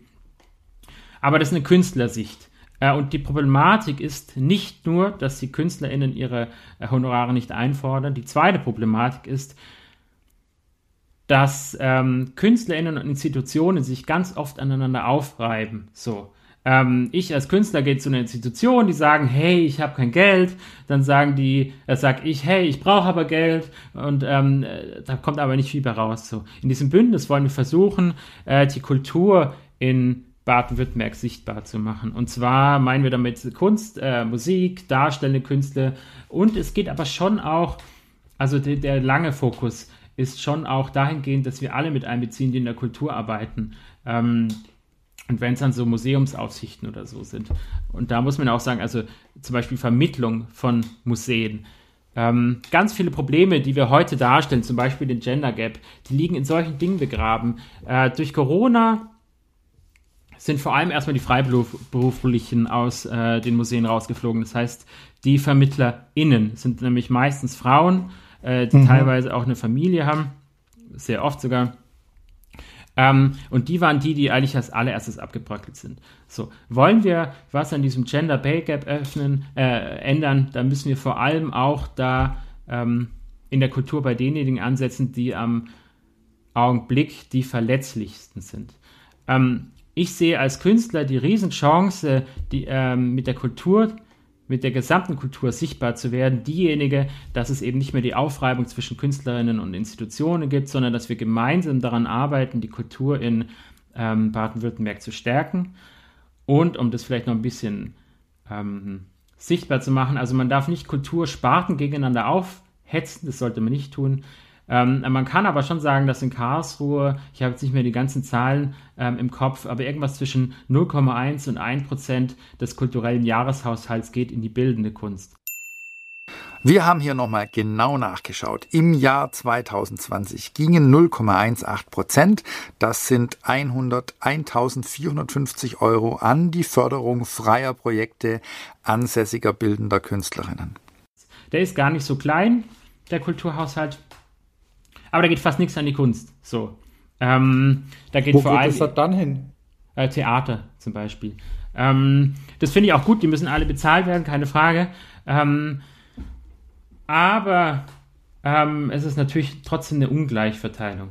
Aber das ist eine Künstlersicht. Äh, und die Problematik ist nicht nur, dass die KünstlerInnen ihre äh, Honorare nicht einfordern. Die zweite Problematik ist, dass ähm, KünstlerInnen und Institutionen sich ganz oft aneinander aufreiben. So. Ähm, ich als Künstler gehe zu einer Institution, die sagen, hey, ich habe kein Geld. Dann sagen die, äh, sag ich, hey, ich brauche aber Geld. Und ähm, äh, da kommt aber nicht viel mehr raus. So. In diesem Bündnis wollen wir versuchen, äh, die Kultur in Baden-Württemberg sichtbar zu machen. Und zwar meinen wir damit Kunst, äh, Musik, darstellende Künstler. Und es geht aber schon auch, also der, der lange Fokus, ist schon auch dahingehend, dass wir alle mit einbeziehen, die in der Kultur arbeiten. Ähm, Und wenn es dann so Museumsaufsichten oder so sind. Und da muss man auch sagen, also zum Beispiel Vermittlung von Museen. Ähm, ganz viele Probleme, die wir heute darstellen, zum Beispiel den Gender Gap, die liegen in solchen Dingen begraben. Äh, durch Corona sind vor allem erstmal die Freiberuflichen aus äh, den Museen rausgeflogen. Das heißt, die VermittlerInnen sind nämlich meistens Frauen, äh, die mhm. teilweise auch eine Familie haben, sehr oft sogar. Ähm, und die waren die, die eigentlich als allererstes abgebröckelt sind. So, wollen wir was an diesem Gender Pay Gap öffnen, äh, ändern, dann müssen wir vor allem auch da ähm, in der Kultur bei denjenigen ansetzen, die am Augenblick die verletzlichsten sind. Ähm, ich sehe als Künstler die Riesenchance, die, ähm, mit der Kultur mit der gesamten Kultur sichtbar zu werden, diejenige, dass es eben nicht mehr die Aufreibung zwischen Künstlerinnen und Institutionen gibt, sondern dass wir gemeinsam daran arbeiten, die Kultur in ähm, Baden-Württemberg zu stärken. Und um das vielleicht noch ein bisschen ähm, sichtbar zu machen, also man darf nicht Kultursparten gegeneinander aufhetzen, das sollte man nicht tun. Ähm, man kann aber schon sagen, dass in Karlsruhe, ich habe jetzt nicht mehr die ganzen Zahlen ähm, im Kopf, aber irgendwas zwischen 0,1 und 1 Prozent des kulturellen Jahreshaushalts geht in die bildende Kunst. Wir haben hier nochmal genau nachgeschaut. Im Jahr 2020 gingen 0,18 Prozent, das sind 100, 1450 Euro an die Förderung freier Projekte ansässiger bildender Künstlerinnen. Der ist gar nicht so klein, der Kulturhaushalt aber da geht fast nichts an die Kunst. So. Ähm, da geht Wo vor allem. Wo geht dann hin? Äh, Theater zum Beispiel. Ähm, das finde ich auch gut, die müssen alle bezahlt werden, keine Frage. Ähm, aber ähm, es ist natürlich trotzdem eine Ungleichverteilung.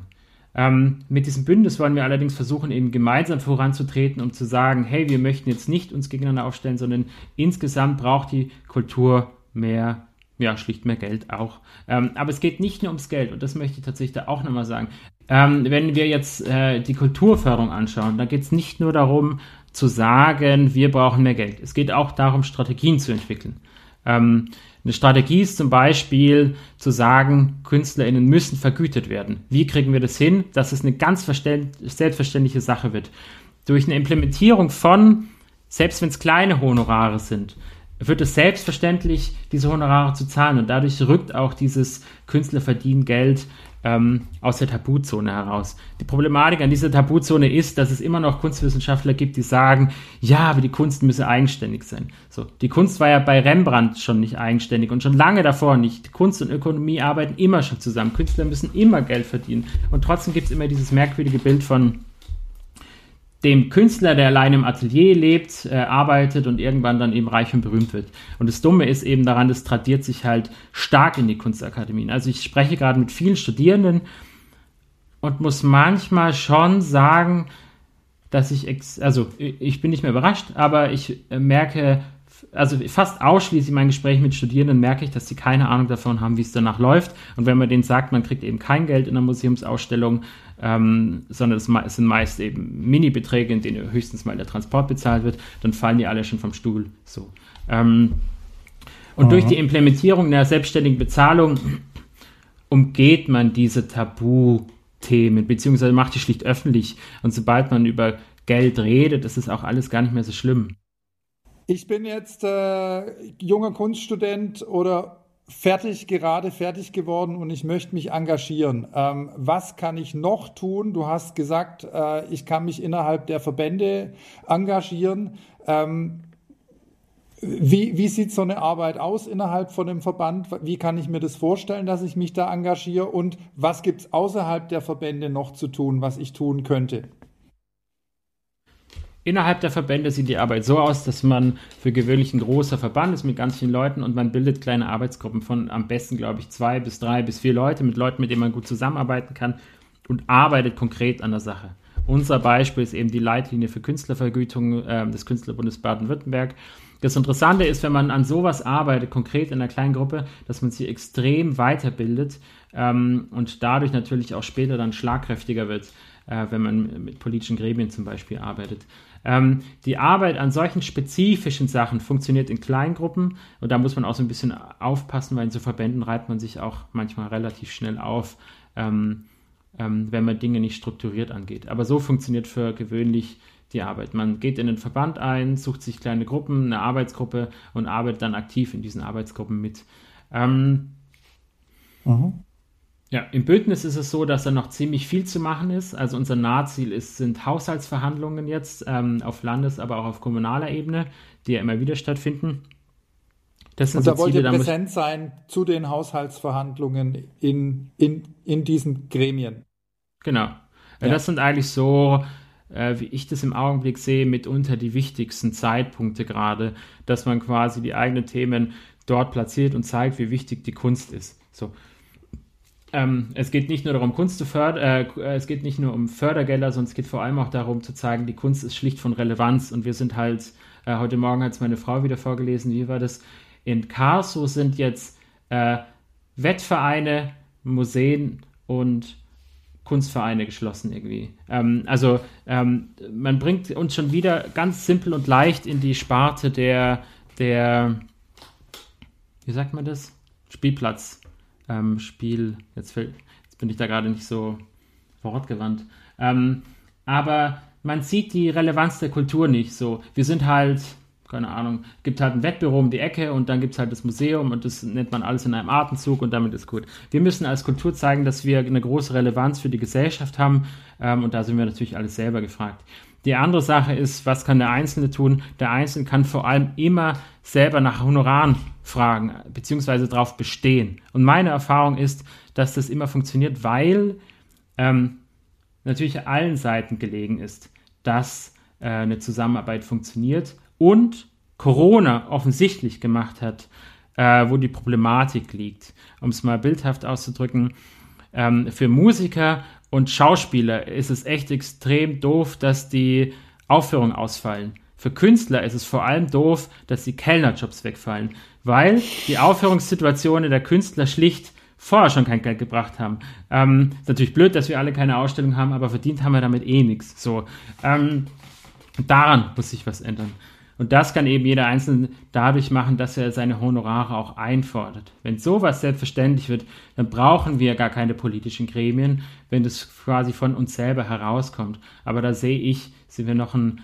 Ähm, mit diesem Bündnis wollen wir allerdings versuchen, eben gemeinsam voranzutreten, um zu sagen, hey, wir möchten jetzt nicht uns gegeneinander aufstellen, sondern insgesamt braucht die Kultur mehr ja, schlicht mehr Geld auch. Ähm, aber es geht nicht nur ums Geld und das möchte ich tatsächlich da auch nochmal sagen. Ähm, wenn wir jetzt äh, die Kulturförderung anschauen, da geht es nicht nur darum zu sagen, wir brauchen mehr Geld. Es geht auch darum, Strategien zu entwickeln. Ähm, eine Strategie ist zum Beispiel zu sagen, KünstlerInnen müssen vergütet werden. Wie kriegen wir das hin, dass es eine ganz selbstverständliche Sache wird? Durch eine Implementierung von, selbst wenn es kleine Honorare sind, wird es selbstverständlich, diese Honorare zu zahlen. Und dadurch rückt auch dieses Künstler verdienen Geld ähm, aus der Tabuzone heraus. Die Problematik an dieser Tabuzone ist, dass es immer noch Kunstwissenschaftler gibt, die sagen, ja, aber die Kunst müsse eigenständig sein. So, die Kunst war ja bei Rembrandt schon nicht eigenständig und schon lange davor nicht. Kunst und Ökonomie arbeiten immer schon zusammen. Künstler müssen immer Geld verdienen. Und trotzdem gibt es immer dieses merkwürdige Bild von dem Künstler, der allein im Atelier lebt, äh, arbeitet und irgendwann dann eben reich und berühmt wird. Und das Dumme ist eben daran, das tradiert sich halt stark in die Kunstakademien. Also ich spreche gerade mit vielen Studierenden und muss manchmal schon sagen, dass ich, also ich bin nicht mehr überrascht, aber ich äh, merke, also fast ausschließlich in meinen Gesprächen mit Studierenden merke ich, dass sie keine Ahnung davon haben, wie es danach läuft. Und wenn man denen sagt, man kriegt eben kein Geld in der Museumsausstellung, ähm, sondern es, sind meist eben Mini-Beträge, in denen höchstens mal der Transport bezahlt wird, dann fallen die alle schon vom Stuhl. So. Ähm, und Aha. durch die Implementierung der selbstständigen Bezahlung umgeht man diese Tabuthemen, beziehungsweise macht die schlicht öffentlich. Und sobald man über Geld redet, ist es auch alles gar nicht mehr so schlimm. Ich bin jetzt äh, junger Kunststudent oder fertig, gerade fertig geworden und ich möchte mich engagieren. Ähm, was kann ich noch tun? Du hast gesagt, äh, ich kann mich innerhalb der Verbände engagieren. Ähm, wie, wie sieht so eine Arbeit aus innerhalb von dem Verband? Wie kann ich mir das vorstellen, dass ich mich da engagiere? Und was gibt es außerhalb der Verbände noch zu tun, was ich tun könnte? Innerhalb der Verbände sieht die Arbeit so aus, dass man für gewöhnlich ein großer Verband ist mit ganz vielen Leuten und man bildet kleine Arbeitsgruppen von am besten, glaube ich, zwei bis drei bis vier Leute mit Leuten, mit denen man gut zusammenarbeiten kann und arbeitet konkret an der Sache. Unser Beispiel ist eben die Leitlinie für Künstlervergütung äh, des Künstlerbundes Baden-Württemberg. Das Interessante ist, wenn man an sowas arbeitet, konkret in einer kleinen Gruppe, dass man sie extrem weiterbildet ähm, und dadurch natürlich auch später dann schlagkräftiger wird, äh, wenn man mit politischen Gremien zum Beispiel arbeitet. Ähm, die Arbeit an solchen spezifischen Sachen funktioniert in Kleingruppen und da muss man auch so ein bisschen aufpassen, weil in so Verbänden reibt man sich auch manchmal relativ schnell auf, ähm, ähm, wenn man Dinge nicht strukturiert angeht. Aber so funktioniert für gewöhnlich die Arbeit. Man geht in den Verband ein, sucht sich kleine Gruppen, eine Arbeitsgruppe und arbeitet dann aktiv in diesen Arbeitsgruppen mit. Ähm, mhm. Ja, im Bündnis ist es so, dass da noch ziemlich viel zu machen ist. Also unser Nahziel ist, sind Haushaltsverhandlungen jetzt ähm, auf Landes-, aber auch auf kommunaler Ebene, die ja immer wieder stattfinden. Das sind Und da so wollt ihr präsent sein zu den Haushaltsverhandlungen in, in, in diesen Gremien. Genau. Ja. Das sind eigentlich so äh, wie ich das im Augenblick sehe, mitunter die wichtigsten Zeitpunkte gerade, dass man quasi die eigenen Themen dort platziert und zeigt, wie wichtig die Kunst ist. So. Ähm, es geht nicht nur darum, Kunst zu fördern, äh, es geht nicht nur um Fördergelder, sondern es geht vor allem auch darum zu zeigen, die Kunst ist schlicht von Relevanz und wir sind halt, äh, heute Morgen hat es meine Frau wieder vorgelesen, wie war das? In Karlsruhe sind jetzt äh, Wettvereine, Museen und Kunstvereine geschlossen irgendwie. Ähm, also ähm, man bringt uns schon wieder ganz simpel und leicht in die Sparte der, der wie sagt man das? Spielplatz. Ähm, Spiel, jetzt, fällt, jetzt bin ich da gerade nicht so wortgewandt. Ähm, aber man sieht die Relevanz der Kultur nicht so. Wir sind halt keine Ahnung, gibt halt ein Wettbüro um die Ecke und dann gibt es halt das Museum und das nennt man alles in einem Atemzug und damit ist gut. Wir müssen als Kultur zeigen, dass wir eine große Relevanz für die Gesellschaft haben ähm, und da sind wir natürlich alles selber gefragt. Die andere Sache ist, was kann der Einzelne tun? Der Einzelne kann vor allem immer selber nach Honoraren fragen, beziehungsweise darauf bestehen. Und meine Erfahrung ist, dass das immer funktioniert, weil ähm, natürlich allen Seiten gelegen ist, dass äh, eine Zusammenarbeit funktioniert und Corona offensichtlich gemacht hat, äh, wo die Problematik liegt. Um es mal bildhaft auszudrücken, ähm, für Musiker und Schauspieler ist es echt extrem doof, dass die Aufführungen ausfallen. Für Künstler ist es vor allem doof, dass die Kellnerjobs wegfallen, weil die Aufführungssituationen der Künstler schlicht vorher schon kein Geld gebracht haben. Ähm, ist natürlich blöd, dass wir alle keine Ausstellung haben, aber verdient haben wir damit eh nichts. So, ähm, daran muss sich was ändern. Und das kann eben jeder Einzelne dadurch machen, dass er seine Honorare auch einfordert. Wenn sowas selbstverständlich wird, dann brauchen wir gar keine politischen Gremien, wenn das quasi von uns selber herauskommt. Aber da sehe ich, sind wir noch ein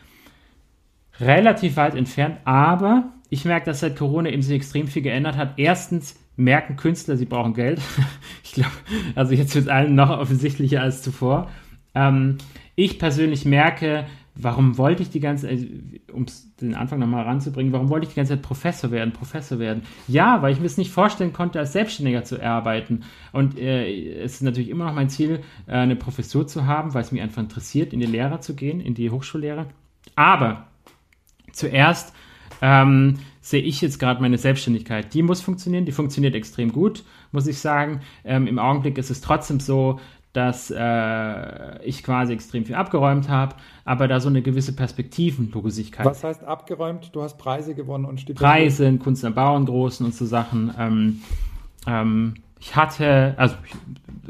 relativ weit entfernt. Aber ich merke, dass seit Corona eben sich extrem viel geändert hat. Erstens merken Künstler, sie brauchen Geld. ich glaube, also jetzt wird es allen noch offensichtlicher als zuvor. Ähm, ich persönlich merke, warum wollte ich die ganze Zeit, um den Anfang nochmal ranzubringen, warum wollte ich die ganze Zeit Professor werden, Professor werden? Ja, weil ich mir es nicht vorstellen konnte, als Selbstständiger zu arbeiten. Und äh, es ist natürlich immer noch mein Ziel, äh, eine Professur zu haben, weil es mich einfach interessiert, in die Lehre zu gehen, in die Hochschullehre. Aber zuerst ähm, sehe ich jetzt gerade meine Selbstständigkeit. Die muss funktionieren, die funktioniert extrem gut, muss ich sagen. Ähm, Im Augenblick ist es trotzdem so, dass äh, ich quasi extrem viel abgeräumt habe, aber da so eine gewisse Perspektivenlosigkeit. Was heißt abgeräumt? Du hast Preise gewonnen und Stipendien? Preise in Kunst am Bauern großen und so Sachen. Ähm, ähm, ich hatte, also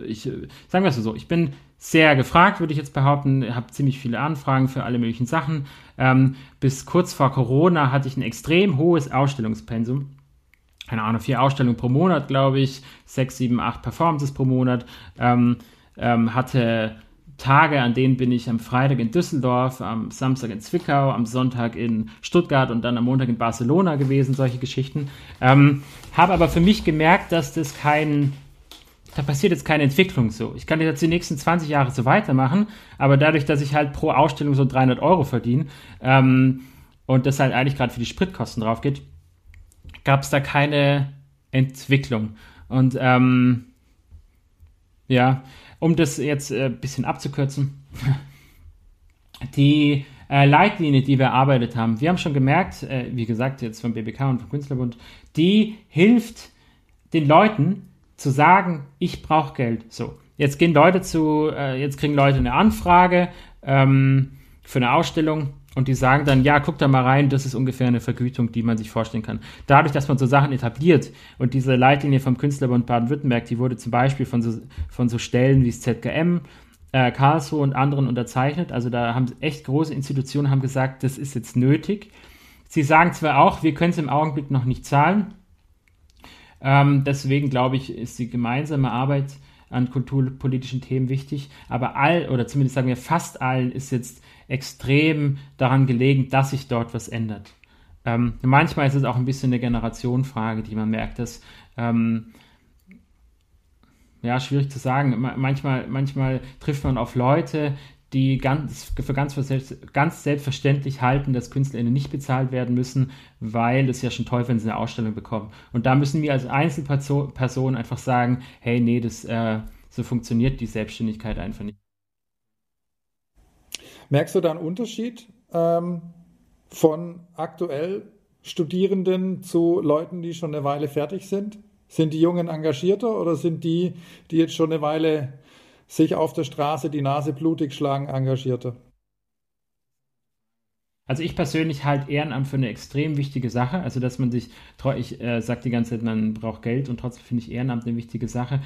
ich, ich sagen wir es so, ich bin sehr gefragt, würde ich jetzt behaupten, habe ziemlich viele Anfragen für alle möglichen Sachen. Ähm, bis kurz vor Corona hatte ich ein extrem hohes Ausstellungspensum keine Ahnung, vier Ausstellungen pro Monat, glaube ich, sechs, sieben, acht Performances pro Monat. Ähm, ähm, hatte Tage, an denen bin ich am Freitag in Düsseldorf, am Samstag in Zwickau, am Sonntag in Stuttgart und dann am Montag in Barcelona gewesen, solche Geschichten. Ähm, Habe aber für mich gemerkt, dass das kein, da passiert jetzt keine Entwicklung so. Ich kann jetzt die nächsten 20 Jahre so weitermachen, aber dadurch, dass ich halt pro Ausstellung so 300 Euro verdiene ähm, und das halt eigentlich gerade für die Spritkosten drauf geht, gab es da keine Entwicklung. Und ähm, ja, um das jetzt ein äh, bisschen abzukürzen, die äh, Leitlinie, die wir erarbeitet haben, wir haben schon gemerkt, äh, wie gesagt, jetzt vom BBK und vom Künstlerbund, die hilft den Leuten zu sagen, ich brauche Geld. So, jetzt gehen Leute zu, äh, jetzt kriegen Leute eine Anfrage ähm, für eine Ausstellung und die sagen dann, ja, guck da mal rein, das ist ungefähr eine Vergütung, die man sich vorstellen kann. Dadurch, dass man so Sachen etabliert und diese Leitlinie vom Künstlerbund Baden-Württemberg, die wurde zum Beispiel von so, von so Stellen wie das ZKM, äh, Karlsruhe und anderen unterzeichnet. Also da haben echt große Institutionen haben gesagt, das ist jetzt nötig. Sie sagen zwar auch, wir können es im Augenblick noch nicht zahlen. Ähm, deswegen glaube ich, ist die gemeinsame Arbeit an kulturpolitischen Themen wichtig. Aber all, oder zumindest sagen wir fast allen, ist jetzt extrem daran gelegen, dass sich dort was ändert. Ähm, manchmal ist es auch ein bisschen eine Generationenfrage, die man merkt, dass ähm, ja, schwierig zu sagen. Manchmal, manchmal trifft man auf Leute, die ganz, für ganz, ganz selbstverständlich halten, dass KünstlerInnen nicht bezahlt werden müssen, weil es ja schon toll, wenn sie eine Ausstellung bekommen. Und da müssen wir als Einzelperson einfach sagen, hey, nee, das, äh, so funktioniert die Selbstständigkeit einfach nicht. Merkst du da einen Unterschied ähm, von aktuell Studierenden zu Leuten, die schon eine Weile fertig sind? Sind die Jungen engagierter oder sind die, die jetzt schon eine Weile sich auf der Straße die Nase blutig schlagen, engagierter? Also ich persönlich halte Ehrenamt für eine extrem wichtige Sache. Also dass man sich, ich äh, sage die ganze Zeit, man braucht Geld und trotzdem finde ich Ehrenamt eine wichtige Sache.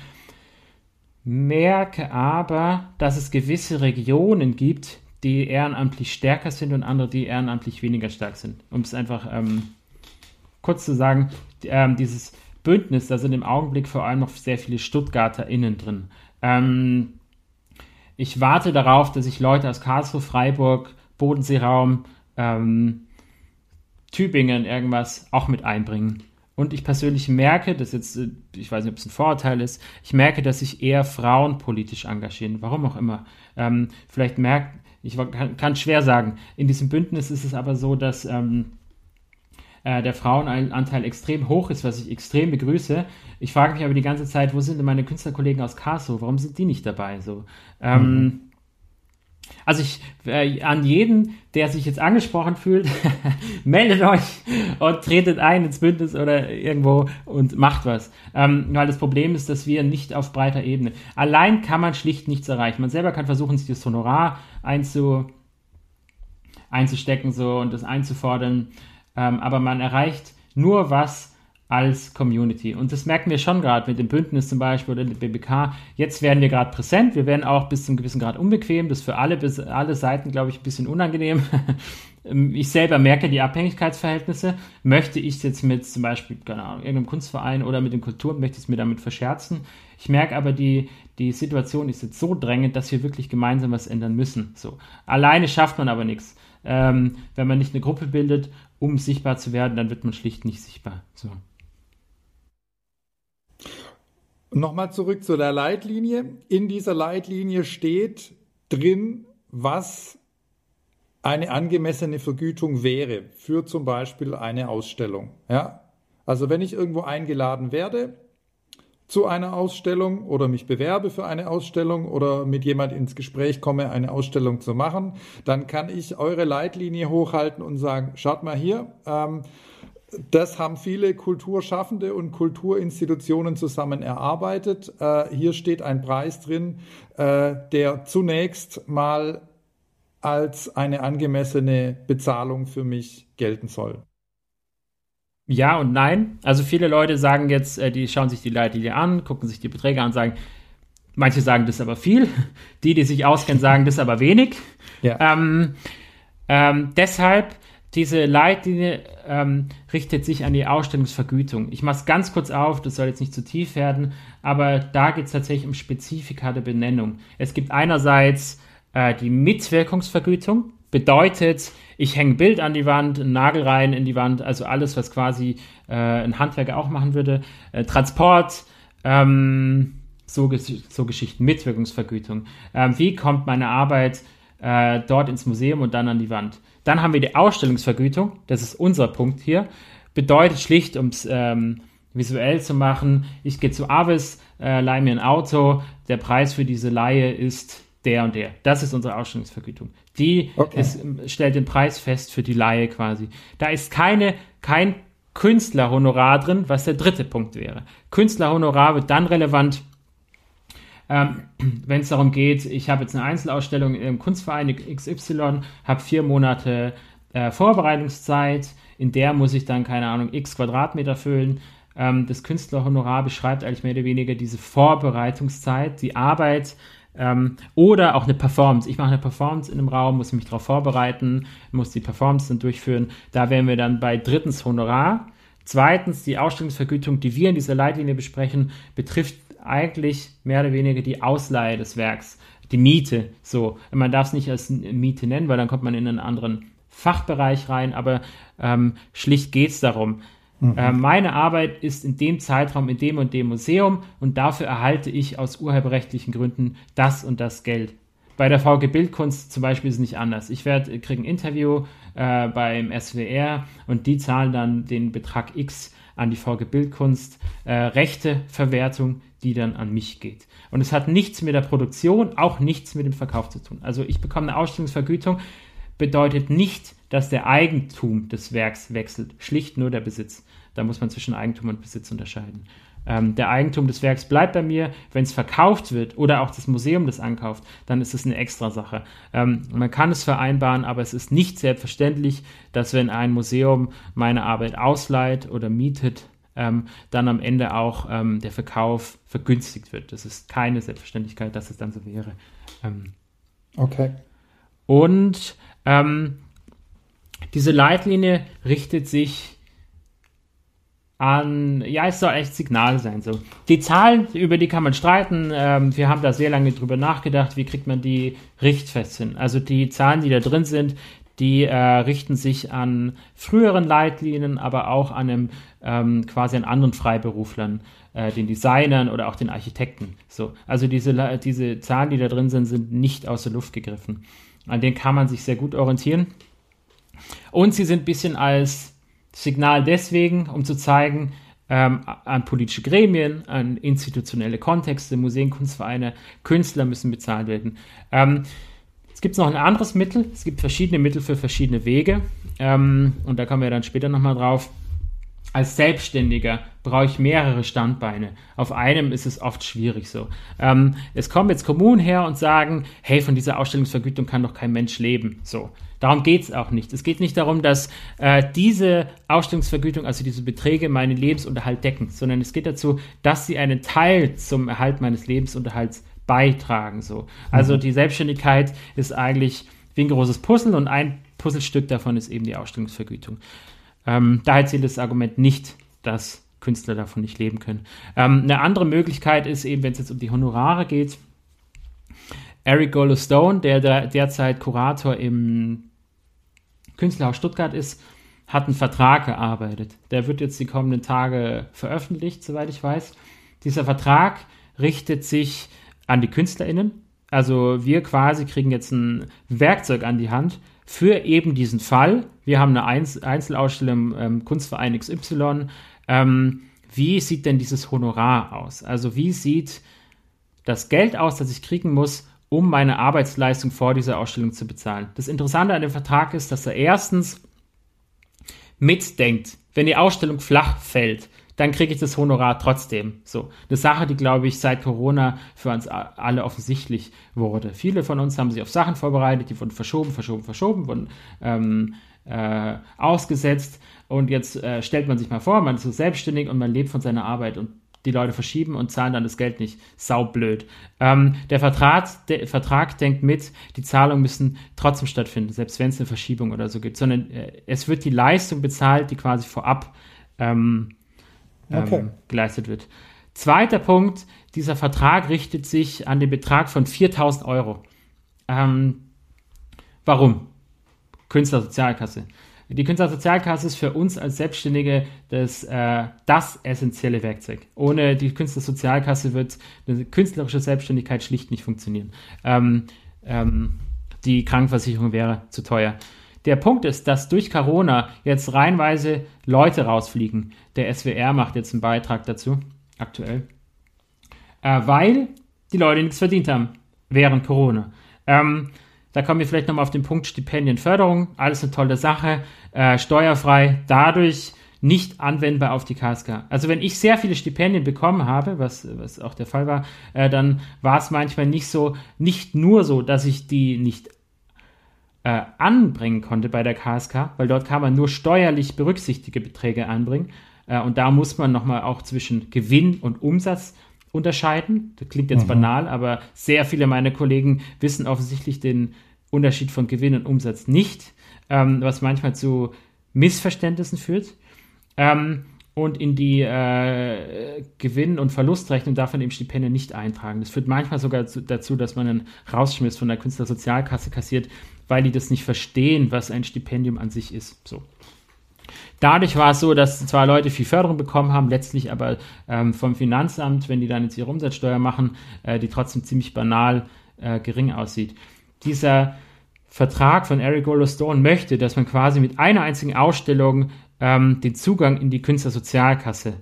Merke aber, dass es gewisse Regionen gibt, die ehrenamtlich stärker sind und andere, die ehrenamtlich weniger stark sind. Um es einfach ähm, kurz zu sagen, ähm, dieses Bündnis, da sind im Augenblick vor allem noch sehr viele StuttgarterInnen drin. Ähm, ich warte darauf, dass sich Leute aus Karlsruhe, Freiburg, Bodenseeraum, ähm, Tübingen irgendwas auch mit einbringen. Und ich persönlich merke, dass jetzt, äh, ich weiß nicht, ob es ein Vorurteil ist, ich merke, dass sich eher Frauen politisch engagieren, warum auch immer. Ähm, vielleicht merkt, ich kann, kann, schwer sagen, in diesem Bündnis ist es aber so, dass ähm, äh, der Frauenanteil extrem hoch ist, was ich extrem begrüße. Ich frage mich aber die ganze Zeit, wo sind denn meine Künstlerkollegen aus Karlsruhe? Warum sind die nicht dabei? So. Ähm, mhm. Also ich äh, an jeden, der sich jetzt angesprochen fühlt, meldet euch und tretet ein ins Bündnis oder irgendwo und macht was. Ähm, weil das Problem ist, dass wir nicht auf breiter Ebene. Allein kann man schlicht nichts erreichen. Man selber kann versuchen, sich das Honorar einzu, einzustecken so und das einzufordern ähm, aber man erreicht nur was als Community. Und das merken wir schon gerade mit dem Bündnis zum Beispiel oder dem BBK. Jetzt werden wir gerade präsent, wir werden auch bis zum gewissen Grad unbequem. Das ist für alle, bis, alle Seiten, glaube ich, ein bisschen unangenehm. ich selber merke die Abhängigkeitsverhältnisse. Möchte ich es jetzt mit zum Beispiel, keine Ahnung, irgendeinem Kunstverein oder mit dem Kultur, möchte ich es mir damit verscherzen. Ich merke aber, die, die Situation ist jetzt so drängend, dass wir wirklich gemeinsam was ändern müssen. So. Alleine schafft man aber nichts. Ähm, wenn man nicht eine Gruppe bildet um sichtbar zu werden, dann wird man schlicht nicht sichtbar. So. Nochmal zurück zu der Leitlinie. In dieser Leitlinie steht drin, was eine angemessene Vergütung wäre für zum Beispiel eine Ausstellung. Ja? Also wenn ich irgendwo eingeladen werde, zu einer Ausstellung oder mich bewerbe für eine Ausstellung oder mit jemand ins Gespräch komme, eine Ausstellung zu machen, dann kann ich eure Leitlinie hochhalten und sagen, schaut mal hier, ähm, das haben viele Kulturschaffende und Kulturinstitutionen zusammen erarbeitet. Äh, hier steht ein Preis drin, äh, der zunächst mal als eine angemessene Bezahlung für mich gelten soll. Ja und nein. Also viele Leute sagen jetzt, äh, die schauen sich die Leitlinie an, gucken sich die Beträge an sagen, manche sagen, das ist aber viel. Die, die sich auskennen, sagen, das ist aber wenig. Ja. Ähm, ähm, deshalb, diese Leitlinie ähm, richtet sich an die Ausstellungsvergütung. Ich mache es ganz kurz auf, das soll jetzt nicht zu tief werden, aber da geht es tatsächlich um Spezifika der Benennung. Es gibt einerseits äh, die Mitwirkungsvergütung, bedeutet, ich hänge ein Bild an die Wand, einen Nagel rein in die Wand, also alles, was quasi äh, ein Handwerker auch machen würde. Äh, Transport, ähm, so, so Geschichten, Mitwirkungsvergütung. Ähm, wie kommt meine Arbeit äh, dort ins Museum und dann an die Wand? Dann haben wir die Ausstellungsvergütung, das ist unser Punkt hier. Bedeutet schlicht, um es ähm, visuell zu machen, ich gehe zu Avis, äh, leihe mir ein Auto, der Preis für diese Leihe ist der und der. Das ist unsere Ausstellungsvergütung. Die okay. ist, stellt den Preis fest für die Laie quasi. Da ist keine, kein Künstlerhonorar drin, was der dritte Punkt wäre. Künstlerhonorar wird dann relevant, ähm, wenn es darum geht, ich habe jetzt eine Einzelausstellung im Kunstverein XY, habe vier Monate äh, Vorbereitungszeit, in der muss ich dann, keine Ahnung, x Quadratmeter füllen. Ähm, das Künstlerhonorar beschreibt eigentlich mehr oder weniger diese Vorbereitungszeit, die Arbeit, ähm, oder auch eine Performance. Ich mache eine Performance in einem Raum, muss mich darauf vorbereiten, muss die Performance dann durchführen. Da wären wir dann bei drittens Honorar. Zweitens, die Ausstellungsvergütung, die wir in dieser Leitlinie besprechen, betrifft eigentlich mehr oder weniger die Ausleihe des Werks. die Miete. So, man darf es nicht als Miete nennen, weil dann kommt man in einen anderen Fachbereich rein, aber ähm, schlicht geht es darum. Mhm. Äh, meine Arbeit ist in dem Zeitraum in dem und dem Museum und dafür erhalte ich aus urheberrechtlichen Gründen das und das Geld. Bei der VG Bildkunst zum Beispiel ist es nicht anders. Ich werde kriege ein Interview äh, beim SWR und die zahlen dann den Betrag X an die VG Bildkunst, äh, Rechteverwertung, die dann an mich geht. Und es hat nichts mit der Produktion, auch nichts mit dem Verkauf zu tun. Also ich bekomme eine Ausstellungsvergütung, bedeutet nicht, dass der Eigentum des Werks wechselt, schlicht nur der Besitz. Da muss man zwischen Eigentum und Besitz unterscheiden. Ähm, der Eigentum des Werks bleibt bei mir. Wenn es verkauft wird oder auch das Museum das ankauft, dann ist es eine extra Sache. Ähm, man kann es vereinbaren, aber es ist nicht selbstverständlich, dass wenn ein Museum meine Arbeit ausleiht oder mietet, ähm, dann am Ende auch ähm, der Verkauf vergünstigt wird. Das ist keine Selbstverständlichkeit, dass es dann so wäre. Ähm, okay. Und ähm, diese Leitlinie richtet sich an, ja, es soll echt Signal sein. So. Die Zahlen, über die kann man streiten. Ähm, wir haben da sehr lange drüber nachgedacht, wie kriegt man die richtfest hin. Also die Zahlen, die da drin sind, die äh, richten sich an früheren Leitlinien, aber auch an einem, ähm, quasi an anderen Freiberuflern, äh, den Designern oder auch den Architekten. So. Also diese, diese Zahlen, die da drin sind, sind nicht aus der Luft gegriffen. An denen kann man sich sehr gut orientieren. Und sie sind ein bisschen als Signal deswegen, um zu zeigen, ähm, an politische Gremien, an institutionelle Kontexte, Museen, Kunstvereine, Künstler müssen bezahlt werden. Ähm, es gibt noch ein anderes Mittel, es gibt verschiedene Mittel für verschiedene Wege ähm, und da kommen wir dann später nochmal drauf. Als Selbstständiger brauche ich mehrere Standbeine. Auf einem ist es oft schwierig so. Ähm, es kommen jetzt Kommunen her und sagen, hey, von dieser Ausstellungsvergütung kann doch kein Mensch leben. So. Darum geht es auch nicht. Es geht nicht darum, dass äh, diese Ausstellungsvergütung, also diese Beträge, meinen Lebensunterhalt decken, sondern es geht dazu, dass sie einen Teil zum Erhalt meines Lebensunterhalts beitragen. So. Also mhm. die Selbstständigkeit ist eigentlich wie ein großes Puzzle und ein Puzzlestück davon ist eben die Ausstellungsvergütung. Ähm, daher zählt das Argument nicht, dass Künstler davon nicht leben können. Ähm, eine andere Möglichkeit ist eben, wenn es jetzt um die Honorare geht, Eric Golostone, der, der derzeit Kurator im Künstlerhaus Stuttgart ist, hat einen Vertrag erarbeitet. Der wird jetzt die kommenden Tage veröffentlicht, soweit ich weiß. Dieser Vertrag richtet sich an die KünstlerInnen. Also wir quasi kriegen jetzt ein Werkzeug an die Hand für eben diesen Fall. Wir haben eine Einzelausstellung im ähm, Kunstverein XY. Ähm, wie sieht denn dieses Honorar aus? Also wie sieht das Geld aus, das ich kriegen muss, um meine Arbeitsleistung vor dieser Ausstellung zu bezahlen. Das Interessante an dem Vertrag ist, dass er erstens mitdenkt, wenn die Ausstellung flach fällt, dann kriege ich das Honorar trotzdem. So, eine Sache, die, glaube ich, seit Corona für uns alle offensichtlich wurde. Viele von uns haben sich auf Sachen vorbereitet, die wurden verschoben, verschoben, verschoben, wurden ähm, äh, ausgesetzt. Und jetzt äh, stellt man sich mal vor, man ist so selbstständig und man lebt von seiner Arbeit. Und die Leute verschieben und zahlen dann das Geld nicht. Saublöd. Ähm, der, Vertrag, der Vertrag denkt mit, die Zahlungen müssen trotzdem stattfinden, selbst wenn es eine Verschiebung oder so gibt, sondern äh, es wird die Leistung bezahlt, die quasi vorab ähm, ähm okay. geleistet wird. Zweiter Punkt, dieser Vertrag richtet sich an den Betrag von 4000 Euro. Ähm, warum? Künstlersozialkasse. Die Künstlersozialkasse ist für uns als Selbstständige das, äh, das essentielle Werkzeug. Ohne die Künstlersozialkasse wird eine künstlerische Selbstständigkeit schlicht nicht funktionieren. Ähm, ähm, die Krankenversicherung wäre zu teuer. Der Punkt ist, dass durch Corona jetzt reihenweise Leute rausfliegen. Der SWR macht jetzt einen Beitrag dazu, aktuell, äh, weil die Leute nichts verdient haben während Corona. Ähm, da kommen wir vielleicht nochmal auf den Punkt Stipendienförderung. Alles eine tolle Sache, äh, steuerfrei, dadurch nicht anwendbar auf die KSK. Also wenn ich sehr viele Stipendien bekommen habe, was, was auch der Fall war, äh, dann war es manchmal nicht so, nicht nur so, dass ich die nicht äh, anbringen konnte bei der KSK, weil dort kann man nur steuerlich berücksichtigte Beträge anbringen. Äh, und da muss man nochmal auch zwischen Gewinn und Umsatz unterscheiden. Das klingt jetzt mhm. banal, aber sehr viele meiner Kollegen wissen offensichtlich den Unterschied von Gewinn und Umsatz nicht, ähm, was manchmal zu Missverständnissen führt. Ähm, und in die äh, Gewinn- und Verlustrechnung darf man eben Stipendien nicht eintragen. Das führt manchmal sogar zu, dazu, dass man einen Rausschmiss von der Künstlersozialkasse kassiert, weil die das nicht verstehen, was ein Stipendium an sich ist. So. Dadurch war es so, dass zwar Leute viel Förderung bekommen haben, letztlich aber ähm, vom Finanzamt, wenn die dann jetzt ihre Umsatzsteuer machen, äh, die trotzdem ziemlich banal äh, gering aussieht. Dieser Vertrag von Eric Golo Stone möchte, dass man quasi mit einer einzigen Ausstellung ähm, den Zugang in die Künstlersozialkasse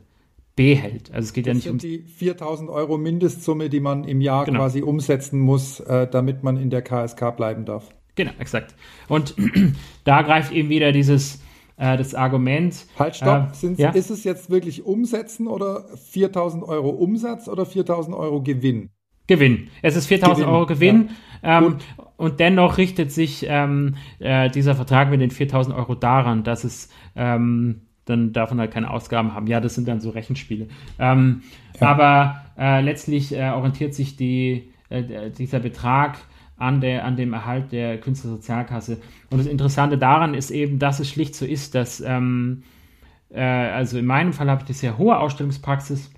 behält. Also es geht das ja nicht sind um die 4000 Euro Mindestsumme, die man im Jahr Genau. quasi umsetzen muss, äh, damit man in der KSK bleiben darf. Genau, exakt. Und da greift eben wieder dieses äh, das Argument. Halt, stopp. Äh, ja? Ist es jetzt wirklich Umsetzen oder 4000 Euro Umsatz oder 4000 Euro Gewinn? Gewinn. Es ist 4000 Gewinn, Euro Gewinn. Ähm, Gut. und dennoch richtet sich ähm, äh, dieser Vertrag mit den 4000 Euro daran, dass es ähm, dann davon halt keine Ausgaben haben. Ja, das sind dann so Rechenspiele. Ähm, Ja. Aber äh, letztlich äh, orientiert sich die, äh, dieser Betrag an, der, an dem Erhalt der Künstlersozialkasse. Und das Interessante daran ist eben, dass es schlicht so ist, dass, ähm, äh, also in meinem Fall habe ich eine sehr hohe Ausstellungspraxis.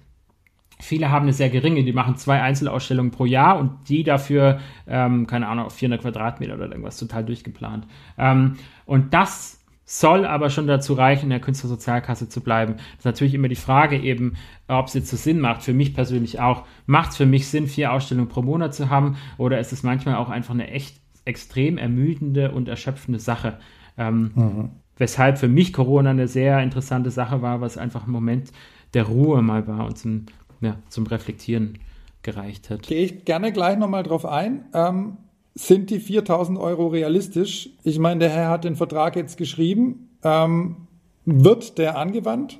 Viele haben eine sehr geringe, die machen zwei Einzelausstellungen pro Jahr und die dafür, ähm, keine Ahnung, auf 400 Quadratmeter oder irgendwas total durchgeplant. Ähm, und das soll aber schon dazu reichen, in der Künstlersozialkasse zu bleiben. Das ist natürlich immer die Frage eben, ob es jetzt so Sinn macht. Für mich persönlich auch. Macht es für mich Sinn, vier Ausstellungen pro Monat zu haben oder ist es manchmal auch einfach eine echt extrem ermüdende und erschöpfende Sache? Ähm, Weshalb für mich Corona eine sehr interessante Sache war, was einfach ein Moment der Ruhe mal war und zum, ja, zum Reflektieren gereicht hat. Gehe ich gerne gleich nochmal drauf ein. Ähm, sind die 4000 Euro realistisch? Ich meine, der Herr hat den Vertrag jetzt geschrieben. Ähm, wird der angewandt?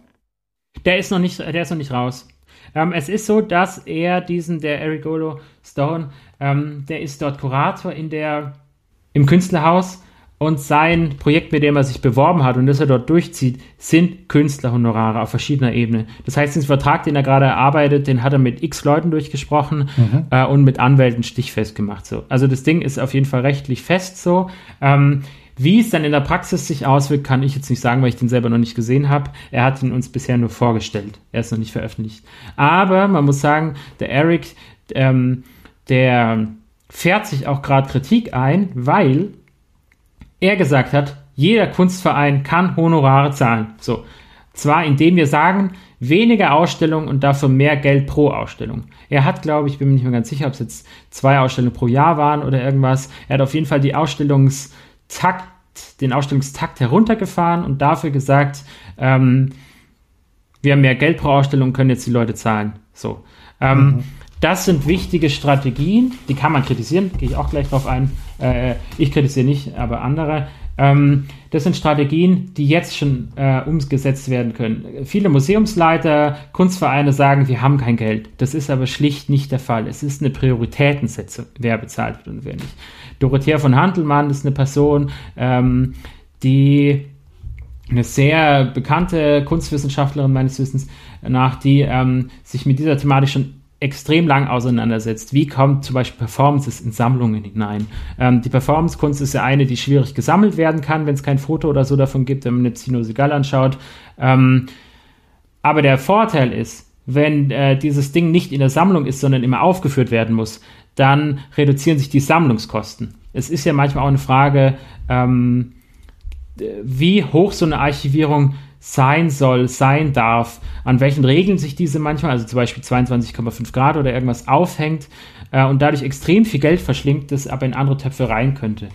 Der ist noch nicht, der ist noch nicht raus. Ähm, es ist so, dass er diesen, der Eric Golo Stone, ähm, der ist dort Kurator in der, im Künstlerhaus und sein Projekt, mit dem er sich beworben hat und das er dort durchzieht, sind Künstlerhonorare auf verschiedener Ebene. Das heißt, den Vertrag, den er gerade erarbeitet, den hat er mit x Leuten durchgesprochen äh, und mit Anwälten stichfest gemacht. So. Also das Ding ist auf jeden Fall rechtlich fest so. Ähm, wie es dann in der Praxis sich auswirkt, kann ich jetzt nicht sagen, weil ich den selber noch nicht gesehen habe. Er hat ihn uns bisher nur vorgestellt. Er ist noch nicht veröffentlicht. Aber man muss sagen, der Eric, ähm, der fährt sich auch gerade Kritik ein, weil er gesagt hat, jeder Kunstverein kann Honorare zahlen. So. Zwar indem wir sagen, weniger Ausstellungen und dafür mehr Geld pro Ausstellung. Er hat, glaube ich, bin mir nicht mehr ganz sicher, ob es jetzt zwei Ausstellungen pro Jahr waren oder irgendwas. Er hat auf jeden Fall die Ausstellungstakt, den Ausstellungstakt heruntergefahren und dafür gesagt, ähm, wir haben mehr Geld pro Ausstellung, können jetzt die Leute zahlen. So. Ähm, Das sind wichtige Strategien, die kann man kritisieren, gehe ich auch gleich drauf ein. Äh, ich kritisiere nicht, aber andere. Ähm, das sind Strategien, die jetzt schon äh, umgesetzt werden können. Viele Museumsleiter, Kunstvereine sagen, wir haben kein Geld. Das ist aber schlicht nicht der Fall. Es ist eine Prioritätensetzung, wer bezahlt wird und wer nicht. Dorothea von Handelmann ist eine Person, ähm, die eine sehr bekannte Kunstwissenschaftlerin meines Wissens nach, die ähm, sich mit dieser Thematik schon extrem lang auseinandersetzt. Wie kommt zum Beispiel Performances in Sammlungen hinein? Ähm, die Performancekunst ist ja eine, die schwierig gesammelt werden kann, wenn es kein Foto oder so davon gibt, wenn man jetzt Tino Segal anschaut. Ähm, aber der Vorteil ist, wenn äh, dieses Ding nicht in der Sammlung ist, sondern immer aufgeführt werden muss, dann reduzieren sich die Sammlungskosten. Es ist ja manchmal auch eine Frage, ähm, wie hoch so eine Archivierung sein soll, sein darf, an welchen Regeln sich diese manchmal, also zum Beispiel 22,5 Grad oder irgendwas aufhängt äh, und dadurch extrem viel Geld verschlingt, das aber in andere Töpfe rein könnte.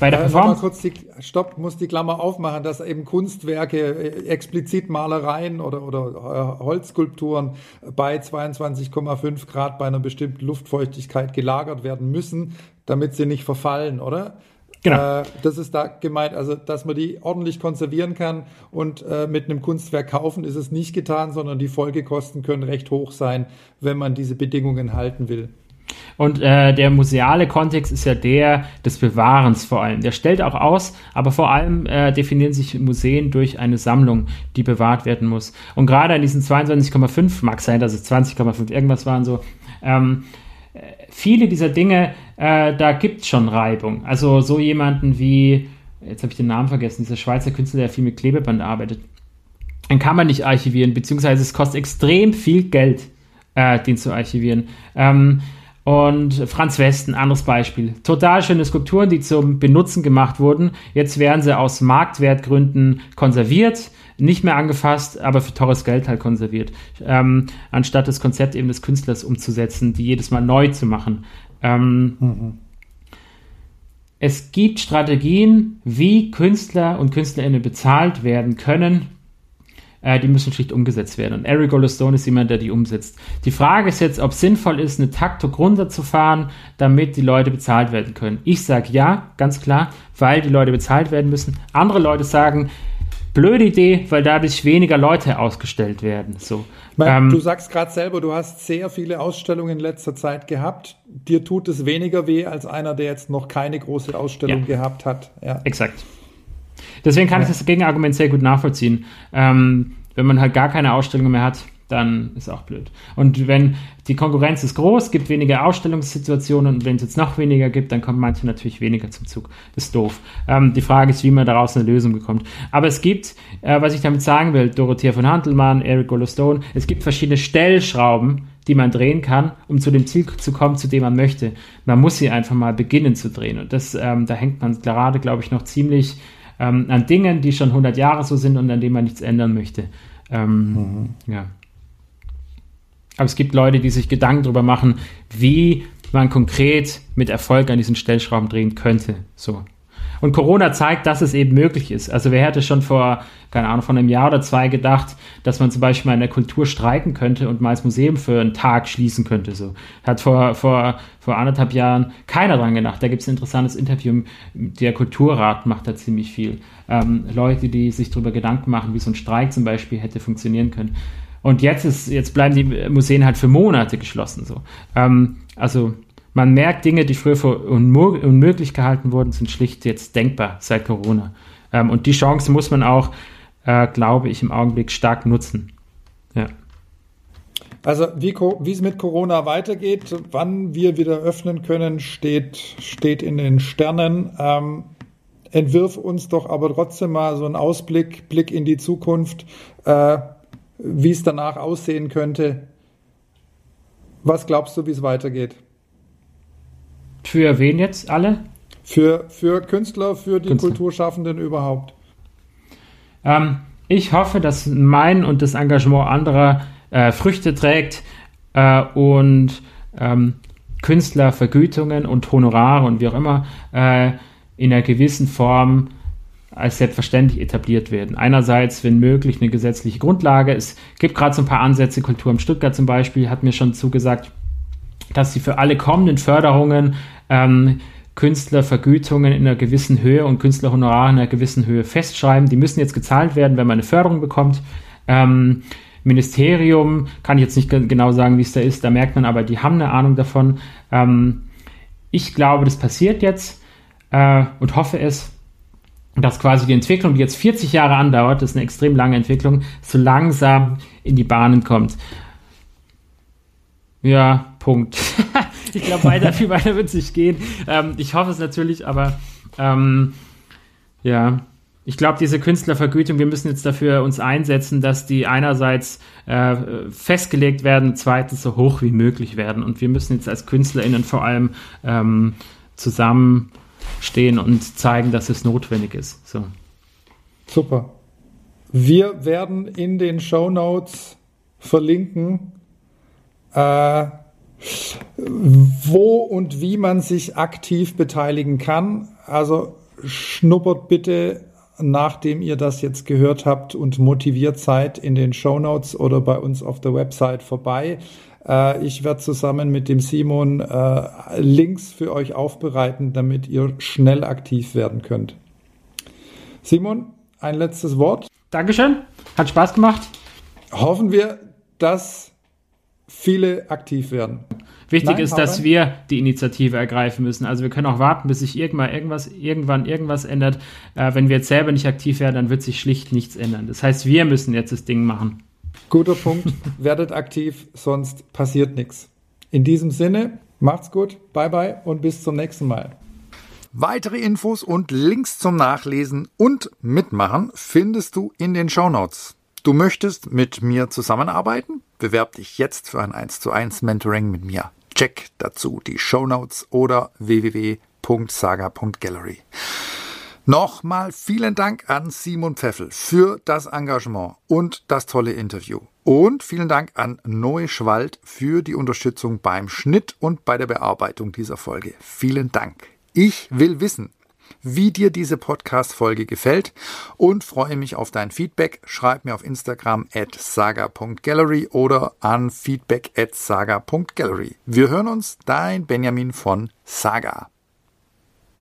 Bei der Äh, Performance. kurz die, stopp, muss die Klammer aufmachen, dass eben Kunstwerke, äh, explizit Malereien oder, oder äh, Holzskulpturen bei 22,5 Grad bei einer bestimmten Luftfeuchtigkeit gelagert werden müssen, damit sie nicht verfallen, oder? Genau. Äh, das ist da gemeint, also dass man die ordentlich konservieren kann und äh, mit einem Kunstwerk kaufen ist es nicht getan, sondern die Folgekosten können recht hoch sein, wenn man diese Bedingungen halten will. Und äh, der museale Kontext ist ja der des Bewahrens vor allem. Der stellt auch aus, aber vor allem äh, definieren sich Museen durch eine Sammlung, die bewahrt werden muss. Und gerade an diesen 22,5 mag sein, dass es 20,5 irgendwas waren so. Ähm, äh, viele dieser Dinge, äh, da gibt es schon Reibung. Also so jemanden wie, jetzt habe ich den Namen vergessen, dieser Schweizer Künstler, der viel mit Klebeband arbeitet. dann kann man nicht archivieren, beziehungsweise es kostet extrem viel Geld, äh, den zu archivieren. Ähm, und Franz Westen, anderes Beispiel. Total schöne Skulpturen, die zum Benutzen gemacht wurden. Jetzt werden sie aus Marktwertgründen konserviert, nicht mehr angefasst, aber für teures Geld halt konserviert. Ähm, anstatt das Konzept eben des Künstlers umzusetzen, die jedes Mal neu zu machen. Ähm, mhm. Es gibt Strategien, wie Künstler und Künstlerinnen bezahlt werden können, äh, die müssen schlicht umgesetzt werden. Und Eric Goldstone ist jemand, der die umsetzt. Die Frage ist jetzt, ob es sinnvoll ist, eine Taktok runterzufahren, damit die Leute bezahlt werden können. Ich sage ja, ganz klar, weil die Leute bezahlt werden müssen. Andere Leute sagen, blöde Idee, weil dadurch weniger Leute ausgestellt werden. So. Ähm, du sagst gerade selber, du hast sehr viele Ausstellungen in letzter Zeit gehabt. Dir tut es weniger weh als einer, der jetzt noch keine große Ausstellung ja. gehabt hat. Ja. Exakt. Deswegen kann ja. ich das Gegenargument sehr gut nachvollziehen. Ähm, wenn man halt gar keine Ausstellungen mehr hat, dann ist auch blöd. Und wenn die Konkurrenz ist groß, gibt weniger Ausstellungssituationen und wenn es jetzt noch weniger gibt, dann kommen manche natürlich weniger zum Zug. Das ist doof. Ähm, die Frage ist, wie man daraus eine Lösung bekommt. Aber es gibt, äh, was ich damit sagen will, Dorothea von Handelmann, Eric Golostone, es gibt verschiedene Stellschrauben, die man drehen kann, um zu dem Ziel zu kommen, zu dem man möchte. Man muss sie einfach mal beginnen zu drehen. Und das, ähm, da hängt man gerade, glaube ich, noch ziemlich ähm, an Dingen, die schon 100 Jahre so sind und an denen man nichts ändern möchte. Ähm, mhm. Ja. Aber es gibt Leute, die sich Gedanken darüber machen, wie man konkret mit Erfolg an diesen Stellschrauben drehen könnte. So. Und Corona zeigt, dass es eben möglich ist. Also wer hätte schon vor, keine Ahnung, von einem Jahr oder zwei gedacht, dass man zum Beispiel mal in der Kultur streiken könnte und mal das Museum für einen Tag schließen könnte. So. Hat vor, vor, vor anderthalb Jahren keiner dran gedacht. Da gibt es ein interessantes Interview. Der Kulturrat macht da ziemlich viel. Ähm, Leute, die sich darüber Gedanken machen, wie so ein Streik zum Beispiel hätte funktionieren können. Und jetzt ist, jetzt bleiben die Museen halt für Monate geschlossen. So. Ähm, also man merkt, Dinge, die früher für unmöglich gehalten wurden, sind schlicht jetzt denkbar seit Corona. Ähm, und die Chance muss man auch, äh, glaube ich, im Augenblick stark nutzen. Ja. Also wie, wie es mit Corona weitergeht, wann wir wieder öffnen können, steht, steht in den Sternen. Ähm, entwirf uns doch aber trotzdem mal so einen Ausblick, Blick in die Zukunft, äh, wie es danach aussehen könnte. Was glaubst du, wie es weitergeht? Für wen jetzt alle? Für, für Künstler, für die Künstler. Kulturschaffenden überhaupt. Ähm, ich hoffe, dass mein und das Engagement anderer äh, Früchte trägt äh, und ähm, Künstler Vergütungen und Honorare und wie auch immer äh, in einer gewissen Form als selbstverständlich etabliert werden. Einerseits, wenn möglich, eine gesetzliche Grundlage. Es gibt gerade so ein paar Ansätze, Kultur im Stuttgart zum Beispiel hat mir schon zugesagt, dass sie für alle kommenden Förderungen ähm, Künstlervergütungen in einer gewissen Höhe und Künstlerhonorare in einer gewissen Höhe festschreiben. Die müssen jetzt gezahlt werden, wenn man eine Förderung bekommt. Ähm, Ministerium kann ich jetzt nicht genau sagen, wie es da ist. Da merkt man aber, die haben eine Ahnung davon. Ähm, ich glaube, das passiert jetzt äh, und hoffe es, dass quasi die Entwicklung, die jetzt 40 Jahre andauert, das ist eine extrem lange Entwicklung, so langsam in die Bahnen kommt. Ja, Punkt. ich glaube, weiter, viel weiter wird es nicht gehen. Ähm, ich hoffe es natürlich, aber ähm, ja, ich glaube, diese Künstlervergütung, wir müssen jetzt dafür uns einsetzen, dass die einerseits äh, festgelegt werden, zweitens so hoch wie möglich werden. Und wir müssen jetzt als KünstlerInnen vor allem ähm, zusammenstehen und zeigen, dass es notwendig ist. So. Super. Wir werden in den Show Notes verlinken, äh, wo und wie man sich aktiv beteiligen kann. Also schnuppert bitte, nachdem ihr das jetzt gehört habt und motiviert seid, in den Show Notes oder bei uns auf der Website vorbei. Äh, ich werde zusammen mit dem Simon äh, Links für euch aufbereiten, damit ihr schnell aktiv werden könnt. Simon, ein letztes Wort. Dankeschön. Hat Spaß gemacht. Hoffen wir, dass viele aktiv werden. Wichtig Nein, ist, dass wir die Initiative ergreifen müssen. Also wir können auch warten, bis sich irgendwann irgendwas, irgendwann irgendwas ändert. Äh, wenn wir jetzt selber nicht aktiv werden, dann wird sich schlicht nichts ändern. Das heißt, wir müssen jetzt das Ding machen. Guter Punkt. Werdet aktiv, sonst passiert nichts. In diesem Sinne, macht's gut, bye bye und bis zum nächsten Mal. Weitere Infos und Links zum Nachlesen und Mitmachen findest du in den Show Notes. Du möchtest mit mir zusammenarbeiten? Bewerb dich jetzt für ein 1 zu 1 Mentoring mit mir. Check dazu die Show Notes oder www.saga.gallery. Nochmal vielen Dank an Simon Pfeffel für das Engagement und das tolle Interview. Und vielen Dank an Noe Schwald für die Unterstützung beim Schnitt und bei der Bearbeitung dieser Folge. Vielen Dank. Ich will wissen, wie dir diese Podcast-Folge gefällt und freue mich auf dein Feedback. Schreib mir auf Instagram at saga.gallery oder an feedback at saga.gallery. Wir hören uns, dein Benjamin von Saga.